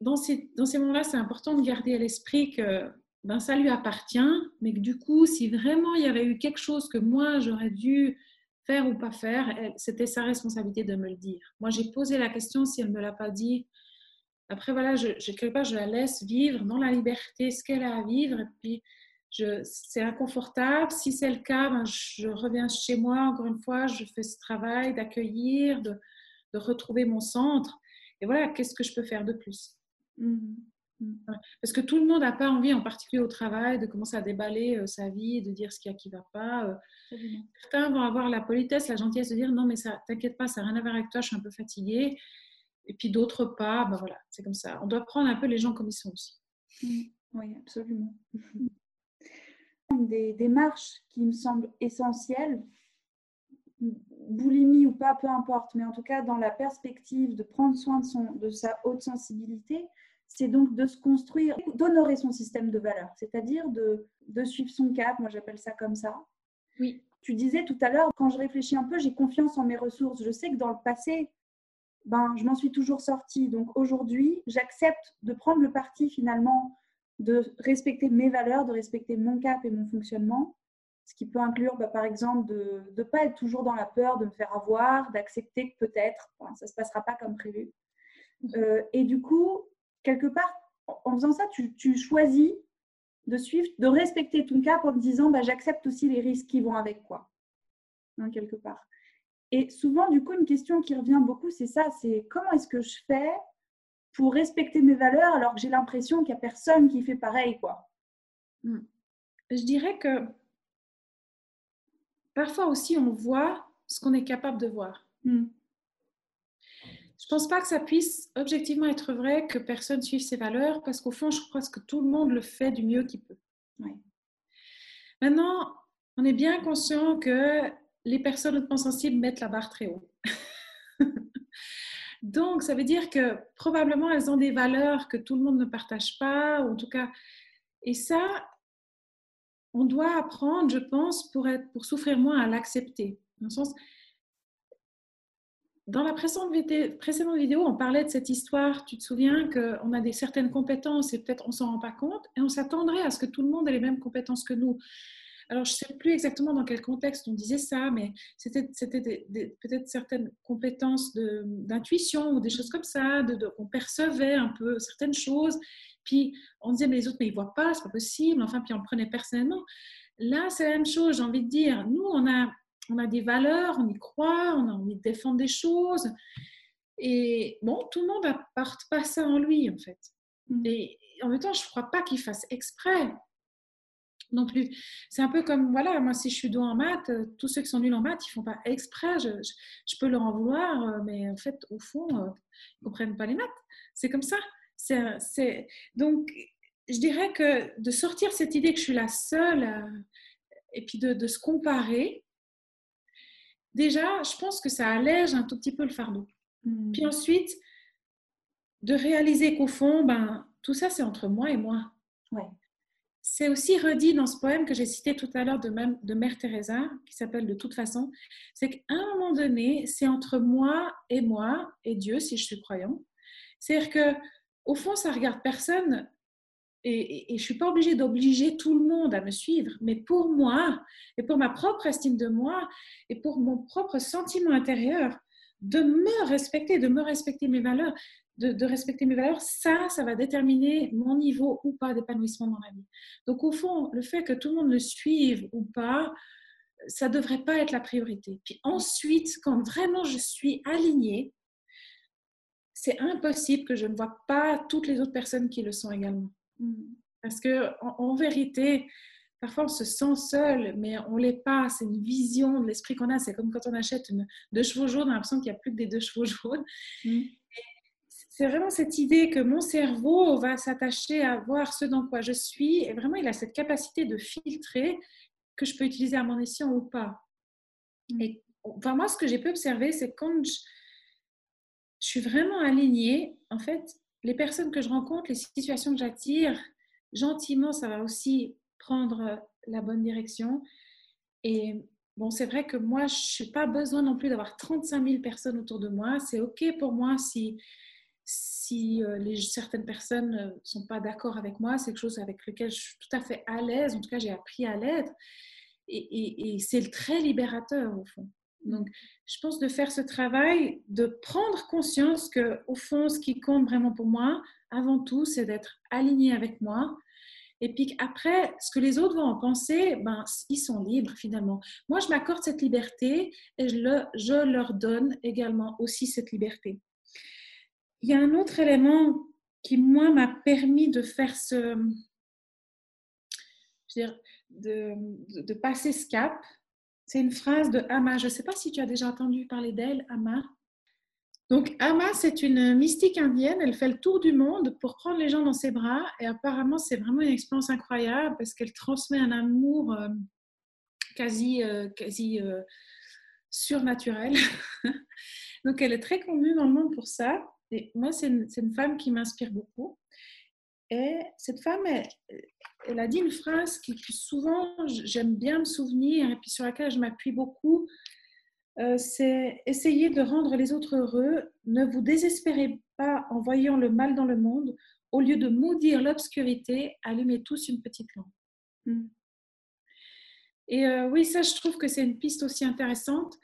B: dans ces, dans ces moments-là, c'est important de garder à l'esprit que ben, ça lui appartient, mais que du coup, si vraiment il y avait eu quelque chose que moi j'aurais dû faire ou pas faire, c'était sa responsabilité de me le dire. Moi, j'ai posé la question si elle ne me l'a pas dit. Après, voilà, je, quelque part, je la laisse vivre dans la liberté ce qu'elle a à vivre. Et puis, c'est inconfortable. Si c'est le cas, ben, je reviens chez moi, encore une fois, je fais ce travail d'accueillir, de, retrouver mon centre. Et voilà, qu'est-ce que je peux faire de plus?
A: Mmh
B: Mm. Parce que tout le monde n'a pas envie, en particulier au travail, de commencer à déballer euh, sa vie, de dire ce qu'il y a qui ne va pas. Euh. Certains vont avoir la politesse, la gentillesse de dire non, mais ça, t'inquiète pas, ça n'a rien à voir avec toi, je suis un peu fatiguée. Et puis d'autres pas, ben voilà, c'est comme ça. On doit prendre un peu les gens comme ils sont aussi.
A: Mm. Oui, absolument. Une des démarches qui me semble essentielle, boulimie ou pas, peu importe, mais en tout cas dans la perspective de prendre soin de, son, de sa haute sensibilité, c'est donc de se construire, d'honorer son système de valeurs, c'est-à-dire de, de, suivre son cap, moi j'appelle ça comme ça.
B: Oui.
A: Tu disais tout à l'heure, quand je réfléchis un peu, j'ai confiance en mes ressources. Je sais que dans le passé, ben, je m'en suis toujours sortie. Donc aujourd'hui, j'accepte de prendre le parti finalement de respecter mes valeurs, de respecter mon cap et mon fonctionnement. Ce qui peut inclure, bah, par exemple, de ne pas être toujours dans la peur de me faire avoir, d'accepter que peut-être ça ne se passera pas comme prévu. Mmh. Euh, et du coup, quelque part, en faisant ça, tu, choisis de suivre, de respecter ton cap en te disant bah, j'accepte aussi les risques qui vont avec quoi, hein, quelque part. Et souvent, du coup, une question qui revient beaucoup, c'est ça c'est comment est-ce que je fais pour respecter mes valeurs alors que j'ai l'impression qu'il n'y a personne qui fait pareil quoi?
B: Hmm. Je dirais que parfois aussi, on voit ce qu'on est capable de voir. Hmm. Je pense pas que ça puisse objectivement être vrai que personne suive ses valeurs parce qu'au fond, je crois que tout le monde le fait du mieux qu'il peut. Maintenant, on est bien conscient que les personnes hautement sensibles mettent la barre très haut. *laughs* Donc, ça veut dire que probablement elles ont des valeurs que tout le monde ne partage pas, ou en tout cas, et ça, on doit apprendre, je pense, pour, souffrir moins à l'accepter. Dans la précédente vidéo, on parlait de cette histoire. Tu te souviens qu'on a des certaines compétences et peut-être on s'en rend pas compte et on s'attendrait à ce que tout le monde ait les mêmes compétences que nous. Alors, je ne sais plus exactement dans quel contexte on disait ça, mais c'était peut-être certaines compétences d'intuition ou des choses comme ça, de, on percevait un peu certaines choses. Puis on disait, mais les autres, mais ils ne voient pas, c'est pas possible. Enfin, puis on le prenait personnellement. Là, c'est la même chose, j'ai envie de dire. Nous, on a on a des valeurs, on y croit, on a envie de défendre des choses. Et bon, tout le monde n'apporte pas ça en lui, en fait. Mm. Et en même temps, je ne crois pas qu'il fasse exprès non plus. C'est un peu comme, voilà, moi, si je suis douée en maths, euh, tous ceux qui sont nuls en maths, ils ne font pas exprès. Je, peux leur en vouloir, euh, mais en fait, au fond, euh, ils ne comprennent pas les maths. C'est comme ça. C'est, Donc, je dirais que de sortir cette idée que je suis la seule, et puis de, de se comparer, déjà, je pense que ça allège un tout petit peu le fardeau. Hmm. Puis ensuite, de réaliser qu'au fond, ben, tout ça, c'est entre moi et moi.
A: Ouais.
B: C'est aussi redit dans ce poème que j'ai cité tout à l'heure de, de Mère Teresa, qui s'appelle De toute façon, c'est qu'à un moment donné, c'est entre moi et moi et Dieu, si je suis croyant. C'est-à-dire que, au fond, ça regarde personne et, je ne suis pas obligée d'obliger tout le monde à me suivre, mais pour moi, et pour ma propre estime de moi, et pour mon propre sentiment intérieur, de me respecter, de me respecter mes valeurs, de, respecter mes valeurs, ça, ça va déterminer mon niveau ou pas d'épanouissement dans la vie. Donc au fond, le fait que tout le monde me suive ou pas, ça ne devrait pas être la priorité. Puis ensuite, quand vraiment je suis alignée, c'est impossible que je ne vois pas toutes les autres personnes qui le sont également. Mm. Parce que en, vérité, parfois on se sent seul, mais on l'est pas. C'est une vision de l'esprit qu'on a. C'est comme quand on achète une, deux chevaux jaunes, on a l'impression qu'il n'y a plus que des deux chevaux *laughs* jaunes. Mm. C'est vraiment cette idée que mon cerveau va s'attacher à voir ce dans quoi je suis. Et vraiment, il a cette capacité de filtrer que je peux utiliser à mon escient ou pas. Mm. Et enfin, moi, ce que j'ai pu observer, c'est quand je, je suis vraiment alignée, en fait, les personnes que je rencontre, les situations que j'attire, gentiment, ça va aussi prendre la bonne direction. Et bon, c'est vrai que moi, je n'ai pas besoin non plus d'avoir 35 000 personnes autour de moi. C'est OK pour moi si, si euh, certaines personnes ne sont pas d'accord avec moi. C'est quelque chose avec lequel je suis tout à fait à l'aise. En tout cas, j'ai appris à l'être. Et, et c'est très libérateur, au fond. Donc, je pense de faire ce travail, de prendre conscience que, au fond, ce qui compte vraiment pour moi, avant tout, c'est d'être aligné avec moi. Et puis après, ce que les autres vont en penser, ben, ils sont libres finalement. Moi, je m'accorde cette liberté et je, le, je leur donne également aussi cette liberté. Il y a un autre élément qui moi m'a permis de faire ce, je veux dire, de, passer ce cap. C'est une phrase de Ama. Je ne sais pas si tu as déjà entendu parler d'elle, Ama. Donc, Ama, c'est une mystique indienne. Elle fait le tour du monde pour prendre les gens dans ses bras. Et apparemment, c'est vraiment une expérience incroyable parce qu'elle transmet un amour euh, quasi, euh, quasi euh, surnaturel. *laughs* Donc, elle est très connue dans le monde pour ça. Et moi, c'est une, une, femme qui m'inspire beaucoup. Et cette femme, elle, a dit une phrase qui, souvent j'aime bien me souvenir et puis sur laquelle je m'appuie beaucoup. Euh, c'est essayer de rendre les autres heureux. Ne vous désespérez pas en voyant le mal dans le monde. Au lieu de maudire l'obscurité, allumez tous une petite lampe. Mm. Et euh, oui, ça, je trouve que c'est une piste aussi intéressante.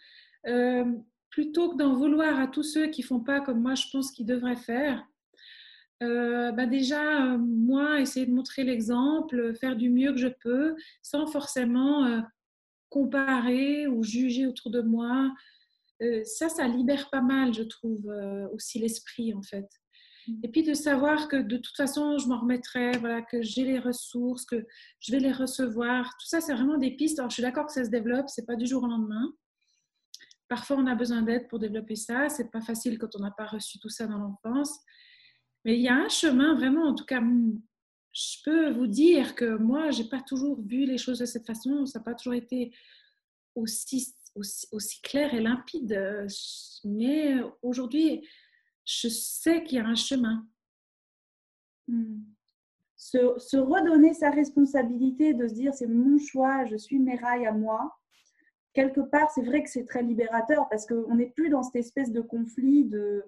B: Euh, plutôt que d'en vouloir à tous ceux qui font pas comme moi, je pense qu'ils devraient faire, euh, bah déjà, moi, essayer de montrer l'exemple, faire du mieux que je peux, sans forcément comparer ou juger autour de moi. ça, ça libère pas mal, je trouve, aussi l'esprit, en fait. Mmh. Et puis de savoir que de toute façon, je m'en remettrai, voilà, que j'ai les ressources, que je vais les recevoir. Tout ça, c'est vraiment des pistes. Alors, je suis d'accord que ça se développe, c'est pas du jour au lendemain. Parfois, on a besoin d'aide pour développer ça. C'est pas facile quand on n'a pas reçu tout ça dans l'enfance. Mais il y a un chemin vraiment, en tout cas, je peux vous dire que moi, j'ai pas toujours vu les choses de cette façon. Ça n'a pas toujours été aussi, clair et limpide. Mais aujourd'hui, je sais qu'il y a un chemin.
A: Hmm. Se, se, redonner sa responsabilité, de se dire c'est mon choix, je suis mes rails à moi. Quelque part, c'est vrai que c'est très libérateur parce qu'on n'est plus dans cette espèce de conflit de.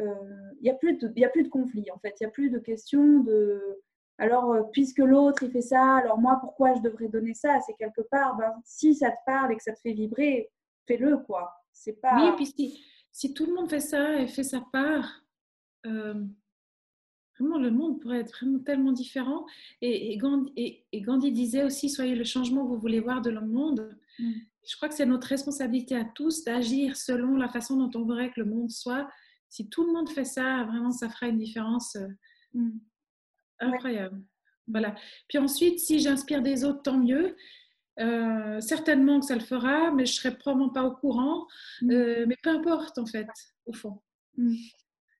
A: Euh, il n'y a, plus de, a plus de conflit en fait, il n'y a plus de question de. Alors, euh, puisque l'autre il fait ça, alors moi pourquoi je devrais donner ça? C'est quelque part, ben, si ça te parle et que ça te fait vibrer, fais-le quoi.
B: C'est pas. Oui, puis si, si tout le monde fait ça et fait sa part, euh, vraiment le monde pourrait être vraiment tellement différent. Et, Gandhi, disait aussi soyez le changement que vous voulez voir de le monde. Mm. Je crois que c'est notre responsabilité à tous d'agir selon la façon dont on voudrait que le monde soit. Si tout le monde fait ça, vraiment, ça fera une différence euh, mm. incroyable. Voilà. Puis ensuite, si j'inspire des autres, tant mieux. Euh, certainement que ça le fera, mais je serai probablement pas au courant. Mm. Euh, mais peu importe en fait, au fond. Mm.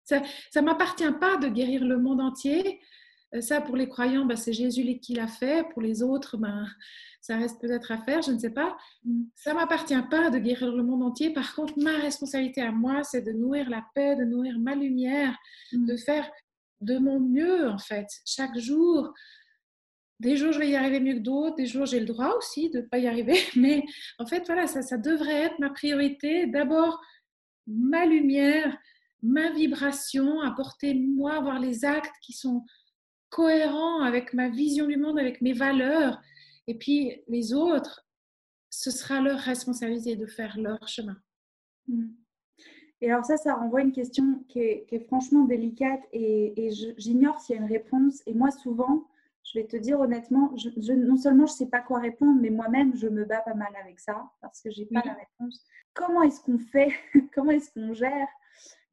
B: Ça, ça m'appartient pas de guérir le monde entier. Euh, ça, pour les croyants, bah, c'est Jésus qui l'a fait. Pour les autres, ben, ça reste peut-être à faire, je ne sais pas. Mm. Ça m'appartient pas de guérir le monde entier. Par contre, ma responsabilité à moi, c'est de nourrir la paix, de nourrir ma lumière, de faire de mon mieux en fait chaque jour des jours, je vais y arriver mieux que d'autres. Des jours, j'ai le droit aussi de ne pas y arriver. *laughs* Mais en fait, voilà, ça, ça devrait être ma priorité. D'abord, ma lumière, ma vibration, apporter moi, avoir les actes qui sont cohérents avec ma vision du monde, avec mes valeurs. Et puis, les autres, ce sera leur responsabilité de faire leur chemin.
A: Hmm. Et alors ça, ça renvoie une question qui est, franchement délicate et, et j'ignore s'il y a une réponse. Et moi, souvent, je vais te dire honnêtement, je, non seulement je ne sais pas quoi répondre, mais moi-même, je me bats pas mal avec ça parce que je n'ai pas la réponse. Comment est-ce qu'on fait? *laughs* Comment est-ce qu'on gère?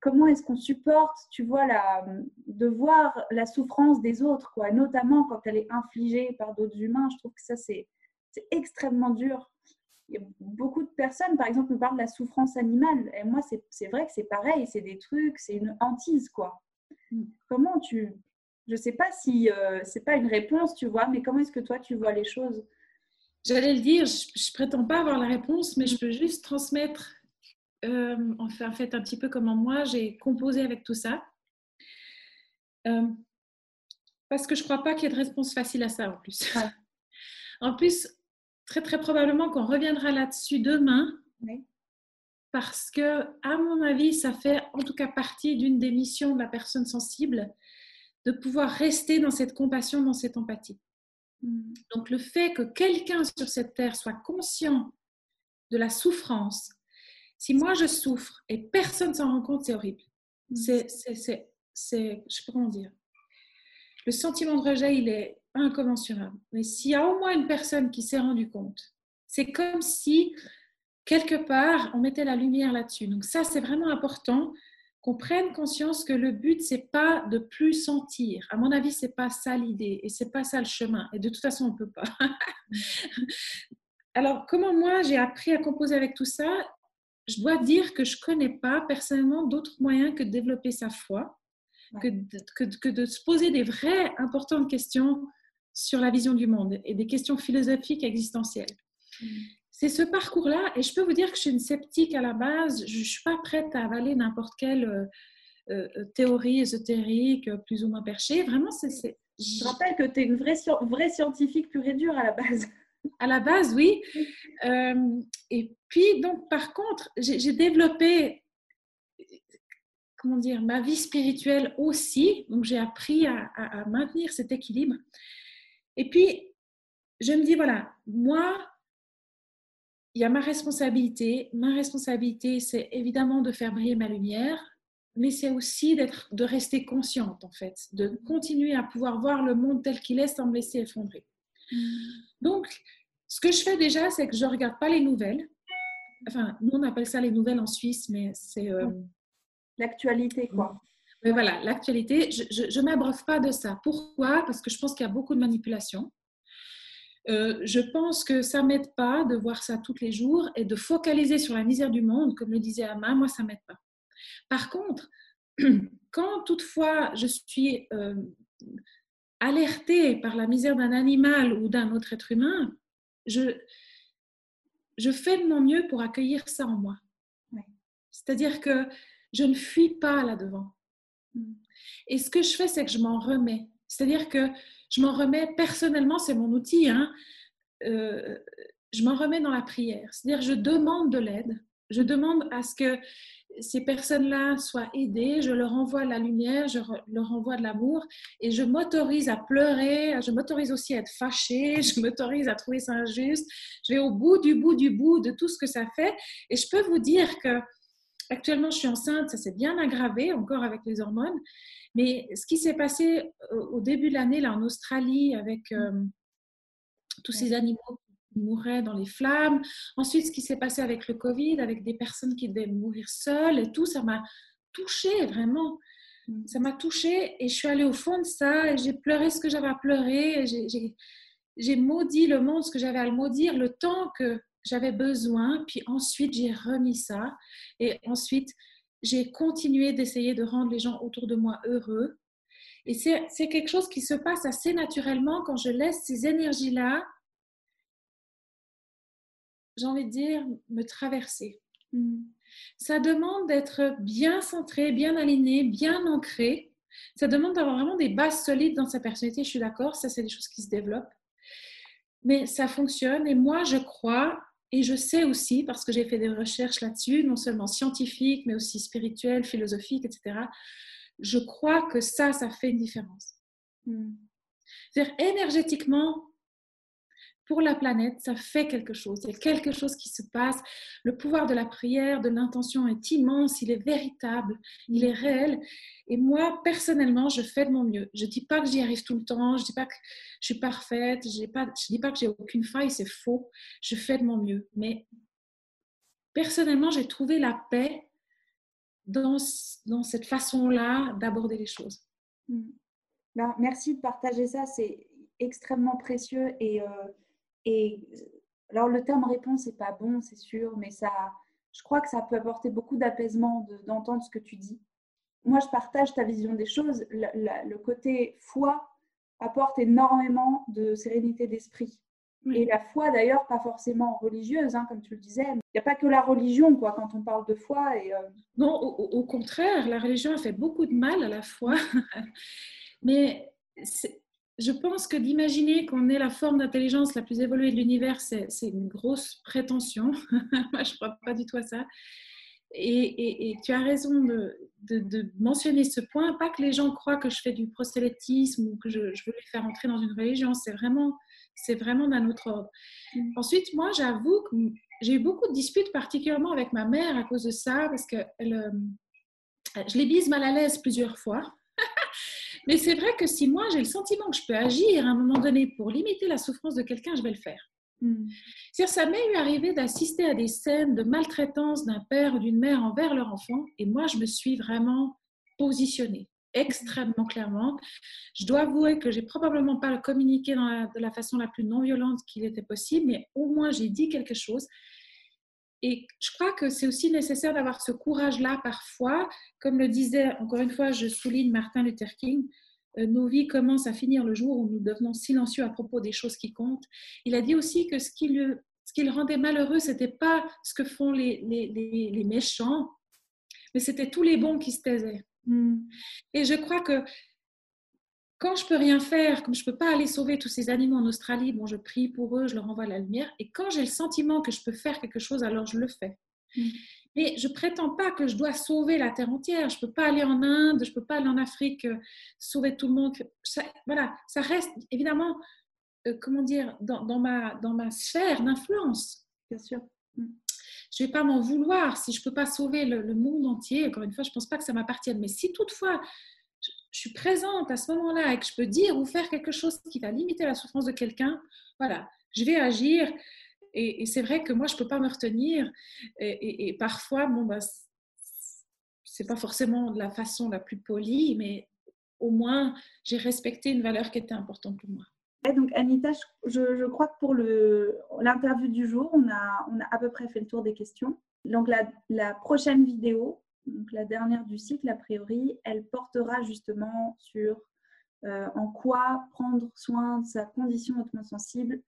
A: Comment est-ce qu'on supporte, tu vois, la, de voir la souffrance des autres, quoi, notamment quand elle est infligée par d'autres humains Je trouve que ça, c'est extrêmement dur. Beaucoup de personnes, par exemple, me parlent de la souffrance animale. Et moi, c'est vrai que c'est pareil, c'est des trucs, c'est une hantise, quoi. Mm. Comment tu, je ne sais pas si euh, c'est pas une réponse, tu vois, mais comment est-ce que toi tu vois les choses?
B: J'allais le dire, je, ne prétends pas avoir la réponse, mais je peux juste transmettre, euh, en fait, un petit peu comment moi j'ai composé avec tout ça. Euh, parce que je ne crois pas qu'il y ait de réponse facile à ça en plus. *laughs* en plus, très très probablement qu'on reviendra là-dessus demain. Parce que, à mon avis, ça fait en tout cas partie d'une des missions de la personne sensible de pouvoir rester dans cette compassion, dans cette empathie. Hmm. Donc le fait que quelqu'un sur cette terre soit conscient de la souffrance, si moi je souffre et personne s'en rend compte, c'est horrible. Hmm. C'est, c'est, c'est, je sais pas comment dire. Le sentiment de rejet, il est incommensurable. Mais s'il y a au moins une personne qui s'est rendu compte, c'est comme si quelque part on mettait la lumière là-dessus. Donc ça, c'est vraiment important qu'on prenne conscience que le but c'est pas de plus sentir. À mon avis, c'est pas ça l'idée et c'est pas ça le chemin. Et de toute façon, on peut pas. *laughs* Alors, comment moi j'ai appris à composer avec tout ça? Je dois dire que je connais pas personnellement d'autres moyens que de développer sa foi, que, que, de se poser des vraies importantes questions sur la vision du monde et des questions philosophiques existentielles. Mm. C'est ce parcours-là, et je peux vous dire que je suis une sceptique à la base, je ne suis pas prête à avaler n'importe quelle euh, euh, théorie ésotérique, plus ou moins perchée. Vraiment, c'est...
A: Je rappelle que tu es une vraie, vraie scientifique pure et dure à la base.
B: À la base, oui. Euh, et puis, donc, par contre, j'ai développé, comment dire, ma vie spirituelle aussi. Donc, j'ai appris à, à, maintenir cet équilibre. Et puis, je me dis, voilà, moi, il y a ma responsabilité. Ma responsabilité, c'est évidemment de faire briller ma lumière, mais c'est aussi d'être, de rester consciente, en fait, de continuer à pouvoir voir le monde tel qu'il est sans me laisser effondrer. Mm. Donc, ce que je fais déjà, c'est que je ne regarde pas les nouvelles. Enfin, nous, on appelle ça les nouvelles en Suisse, mais c'est... Euh,
A: l'actualité, quoi.
B: Mais voilà, l'actualité, je ne m'abreuve pas de ça. Pourquoi? Parce que je pense qu'il y a beaucoup de manipulation. Euh, je pense que ça m'aide pas de voir ça tous les jours et de focaliser sur la misère du monde, comme le disait Amma, moi, ça m'aide pas. Par contre, *clears throat* quand toutefois je suis euh, alertée par la misère d'un animal ou d'un autre être humain, je, je fais de mon mieux pour accueillir ça en moi. C'est-à-dire que je ne fuis pas là-devant. Mm. Et ce que je fais, c'est que je m'en remets. C'est-à-dire que je m'en remets personnellement, c'est mon outil, hein, euh, je m'en remets dans la prière. C'est-à-dire, je demande de l'aide, je demande à ce que ces personnes-là soient aidées, je leur envoie la lumière, je leur envoie de l'amour et je m'autorise à pleurer, je m'autorise aussi à être fâchée, *laughs* je m'autorise à trouver ça injuste. Je vais au bout du bout du bout de tout ce que ça fait et je peux vous dire que actuellement je suis enceinte, ça s'est bien aggravé encore avec les hormones mais ce qui s'est passé au début de l'année, là, en Australie, avec euh, tous ces animaux mouraient dans les flammes, ensuite, ce qui s'est passé avec le Covid, avec des personnes qui devaient mourir seules et tout, ça m'a touchée vraiment. Mm. Ça m'a touchée et je suis allée au fond de ça et j'ai pleuré ce que j'avais à pleurer. J'ai maudit le monde, ce que j'avais à le maudire, le temps que j'avais besoin. Puis ensuite, j'ai remis ça. Et ensuite, j'ai continué d'essayer de rendre les gens autour de moi heureux. Et c'est quelque chose qui se passe assez naturellement quand je laisse ces énergies-là, j'ai envie de dire, me traverser. Hmm. Ça demande d'être bien centré, bien aligné, bien ancré. Ça demande d'avoir vraiment des bases solides dans sa personnalité, je suis d'accord, ça c'est des choses qui se développent. Mais ça fonctionne et moi je crois et je sais aussi, parce que j'ai fait des recherches là-dessus, non seulement scientifiques, mais aussi spirituelles, philosophiques, etc., je crois que ça, ça fait une différence. Hmm. C'est-à-dire, énergétiquement, pour la planète, ça fait quelque chose. Il y a quelque chose qui se passe. Le pouvoir de la prière, de l'intention est immense, il est véritable, il est réel. Et moi, personnellement, je fais de mon mieux. Je ne dis pas que j'y arrive tout le temps, je ne dis pas que je suis parfaite, je ne dis pas que j'ai aucune faille, c'est faux. Je fais de mon mieux. Mais personnellement, j'ai trouvé la paix dans, dans cette façon-là d'aborder les choses.
A: Hmm. Ben, merci de partager ça, c'est extrêmement précieux et euh, et alors, le terme réponse n'est pas bon, c'est sûr, mais ça, je crois que ça peut apporter beaucoup d'apaisement d'entendre ce que tu dis. Moi, je partage ta vision des choses. Le, côté foi apporte énormément de sérénité d'esprit. Et la foi, d'ailleurs, pas forcément religieuse, hein, comme tu le disais. Il n'y a pas que la religion, quoi, quand on parle de foi. Et, euh,
B: Non, au, au, contraire, la religion a fait beaucoup de mal à la foi. *laughs* Mais je pense que d'imaginer qu'on est la forme d'intelligence la plus évoluée de l'univers, c'est une grosse prétention. *laughs* Moi, je ne crois pas du tout à ça. Et, tu as raison de, mentionner ce point. Pas que les gens croient que je fais du prosélytisme ou que je, veux les faire entrer dans une religion. C'est vraiment, vraiment d'un autre ordre. Mm. Ensuite, moi, j'avoue que j'ai eu beaucoup de disputes, particulièrement avec ma mère à cause de ça, parce que euh, je l'ai mise mal à l'aise plusieurs fois. Mais c'est vrai que si moi j'ai le sentiment que je peux agir à un moment donné pour limiter la souffrance de quelqu'un, je vais le faire. Hmm. Ça m'est eu arrivé d'assister à des scènes de maltraitance d'un père ou d'une mère envers leur enfant, et moi, je me suis vraiment positionnée extrêmement clairement. Je dois avouer que j'ai probablement pas communiqué de la façon la plus non violente qu'il était possible, mais au moins j'ai dit quelque chose. Et je crois que c'est aussi nécessaire d'avoir ce courage-là parfois. Comme le disait, encore une fois, je souligne Martin Luther King, euh, nos vies commencent à finir le jour où nous devenons silencieux à propos des choses qui comptent. Il a dit aussi que ce qui le, ce qui le rendait malheureux, ce n'était pas ce que font les, les, les, méchants, mais c'était tous les bons qui se taisaient. Hmm. Et je crois que quand je peux rien faire, comme je peux pas aller sauver tous ces animaux en Australie, bon, je prie pour eux, je leur envoie la lumière. Et quand j'ai le sentiment que je peux faire quelque chose, alors je le fais. Mm. Mais je prétends pas que je dois sauver la terre entière. Je peux pas aller en Inde, je peux pas aller en Afrique, euh, sauver tout le monde. Ça, voilà, ça reste évidemment, euh, comment dire, dans, ma, dans ma sphère d'influence.
A: Bien sûr. Mm.
B: Je vais pas m'en vouloir si je peux pas sauver le, le, monde entier. Encore une fois, je pense pas que ça m'appartienne. Mais si toutefois je suis présente à ce moment-là et que je peux dire ou faire quelque chose qui va limiter la souffrance de quelqu'un, voilà, je vais agir. Et, c'est vrai que moi, je ne peux pas me retenir. Et, parfois, bon, bah, c'est pas forcément de la façon la plus polie, mais au moins, j'ai respecté une valeur qui était importante pour moi.
A: Donc, Anita, je, crois que pour l'interview du jour, on a, on a à peu près fait le tour des questions. Donc, la prochaine vidéo, la dernière du cycle, a priori, elle portera justement sur euh, en quoi prendre soin de sa condition hautement sensible,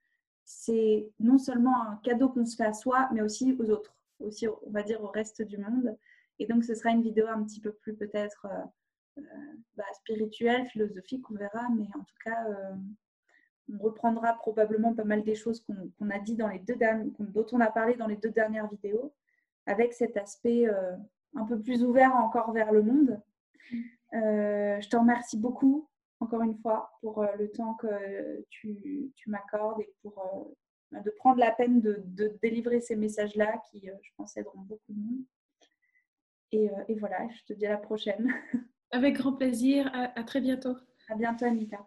A: c'est non seulement un cadeau qu'on se fait à soi, mais aussi aux autres, aussi on va dire au reste du monde. Et donc ce sera une vidéo un petit peu plus peut-être euh, euh, bah, spirituelle, philosophique, on verra, mais en tout cas, on reprendra probablement pas mal des choses qu'on a dit dont on a parlé dans les deux dernières vidéos, avec cet aspect un peu plus ouvert encore vers le monde. Euh, je te remercie beaucoup, encore une fois, pour euh, le temps que tu, m'accordes et pour euh, de prendre la peine de, délivrer ces messages-là qui, je pense, aideront beaucoup de monde. Et, voilà, je te dis à la prochaine.
B: Avec grand plaisir. à très bientôt.
A: À bientôt, Anita.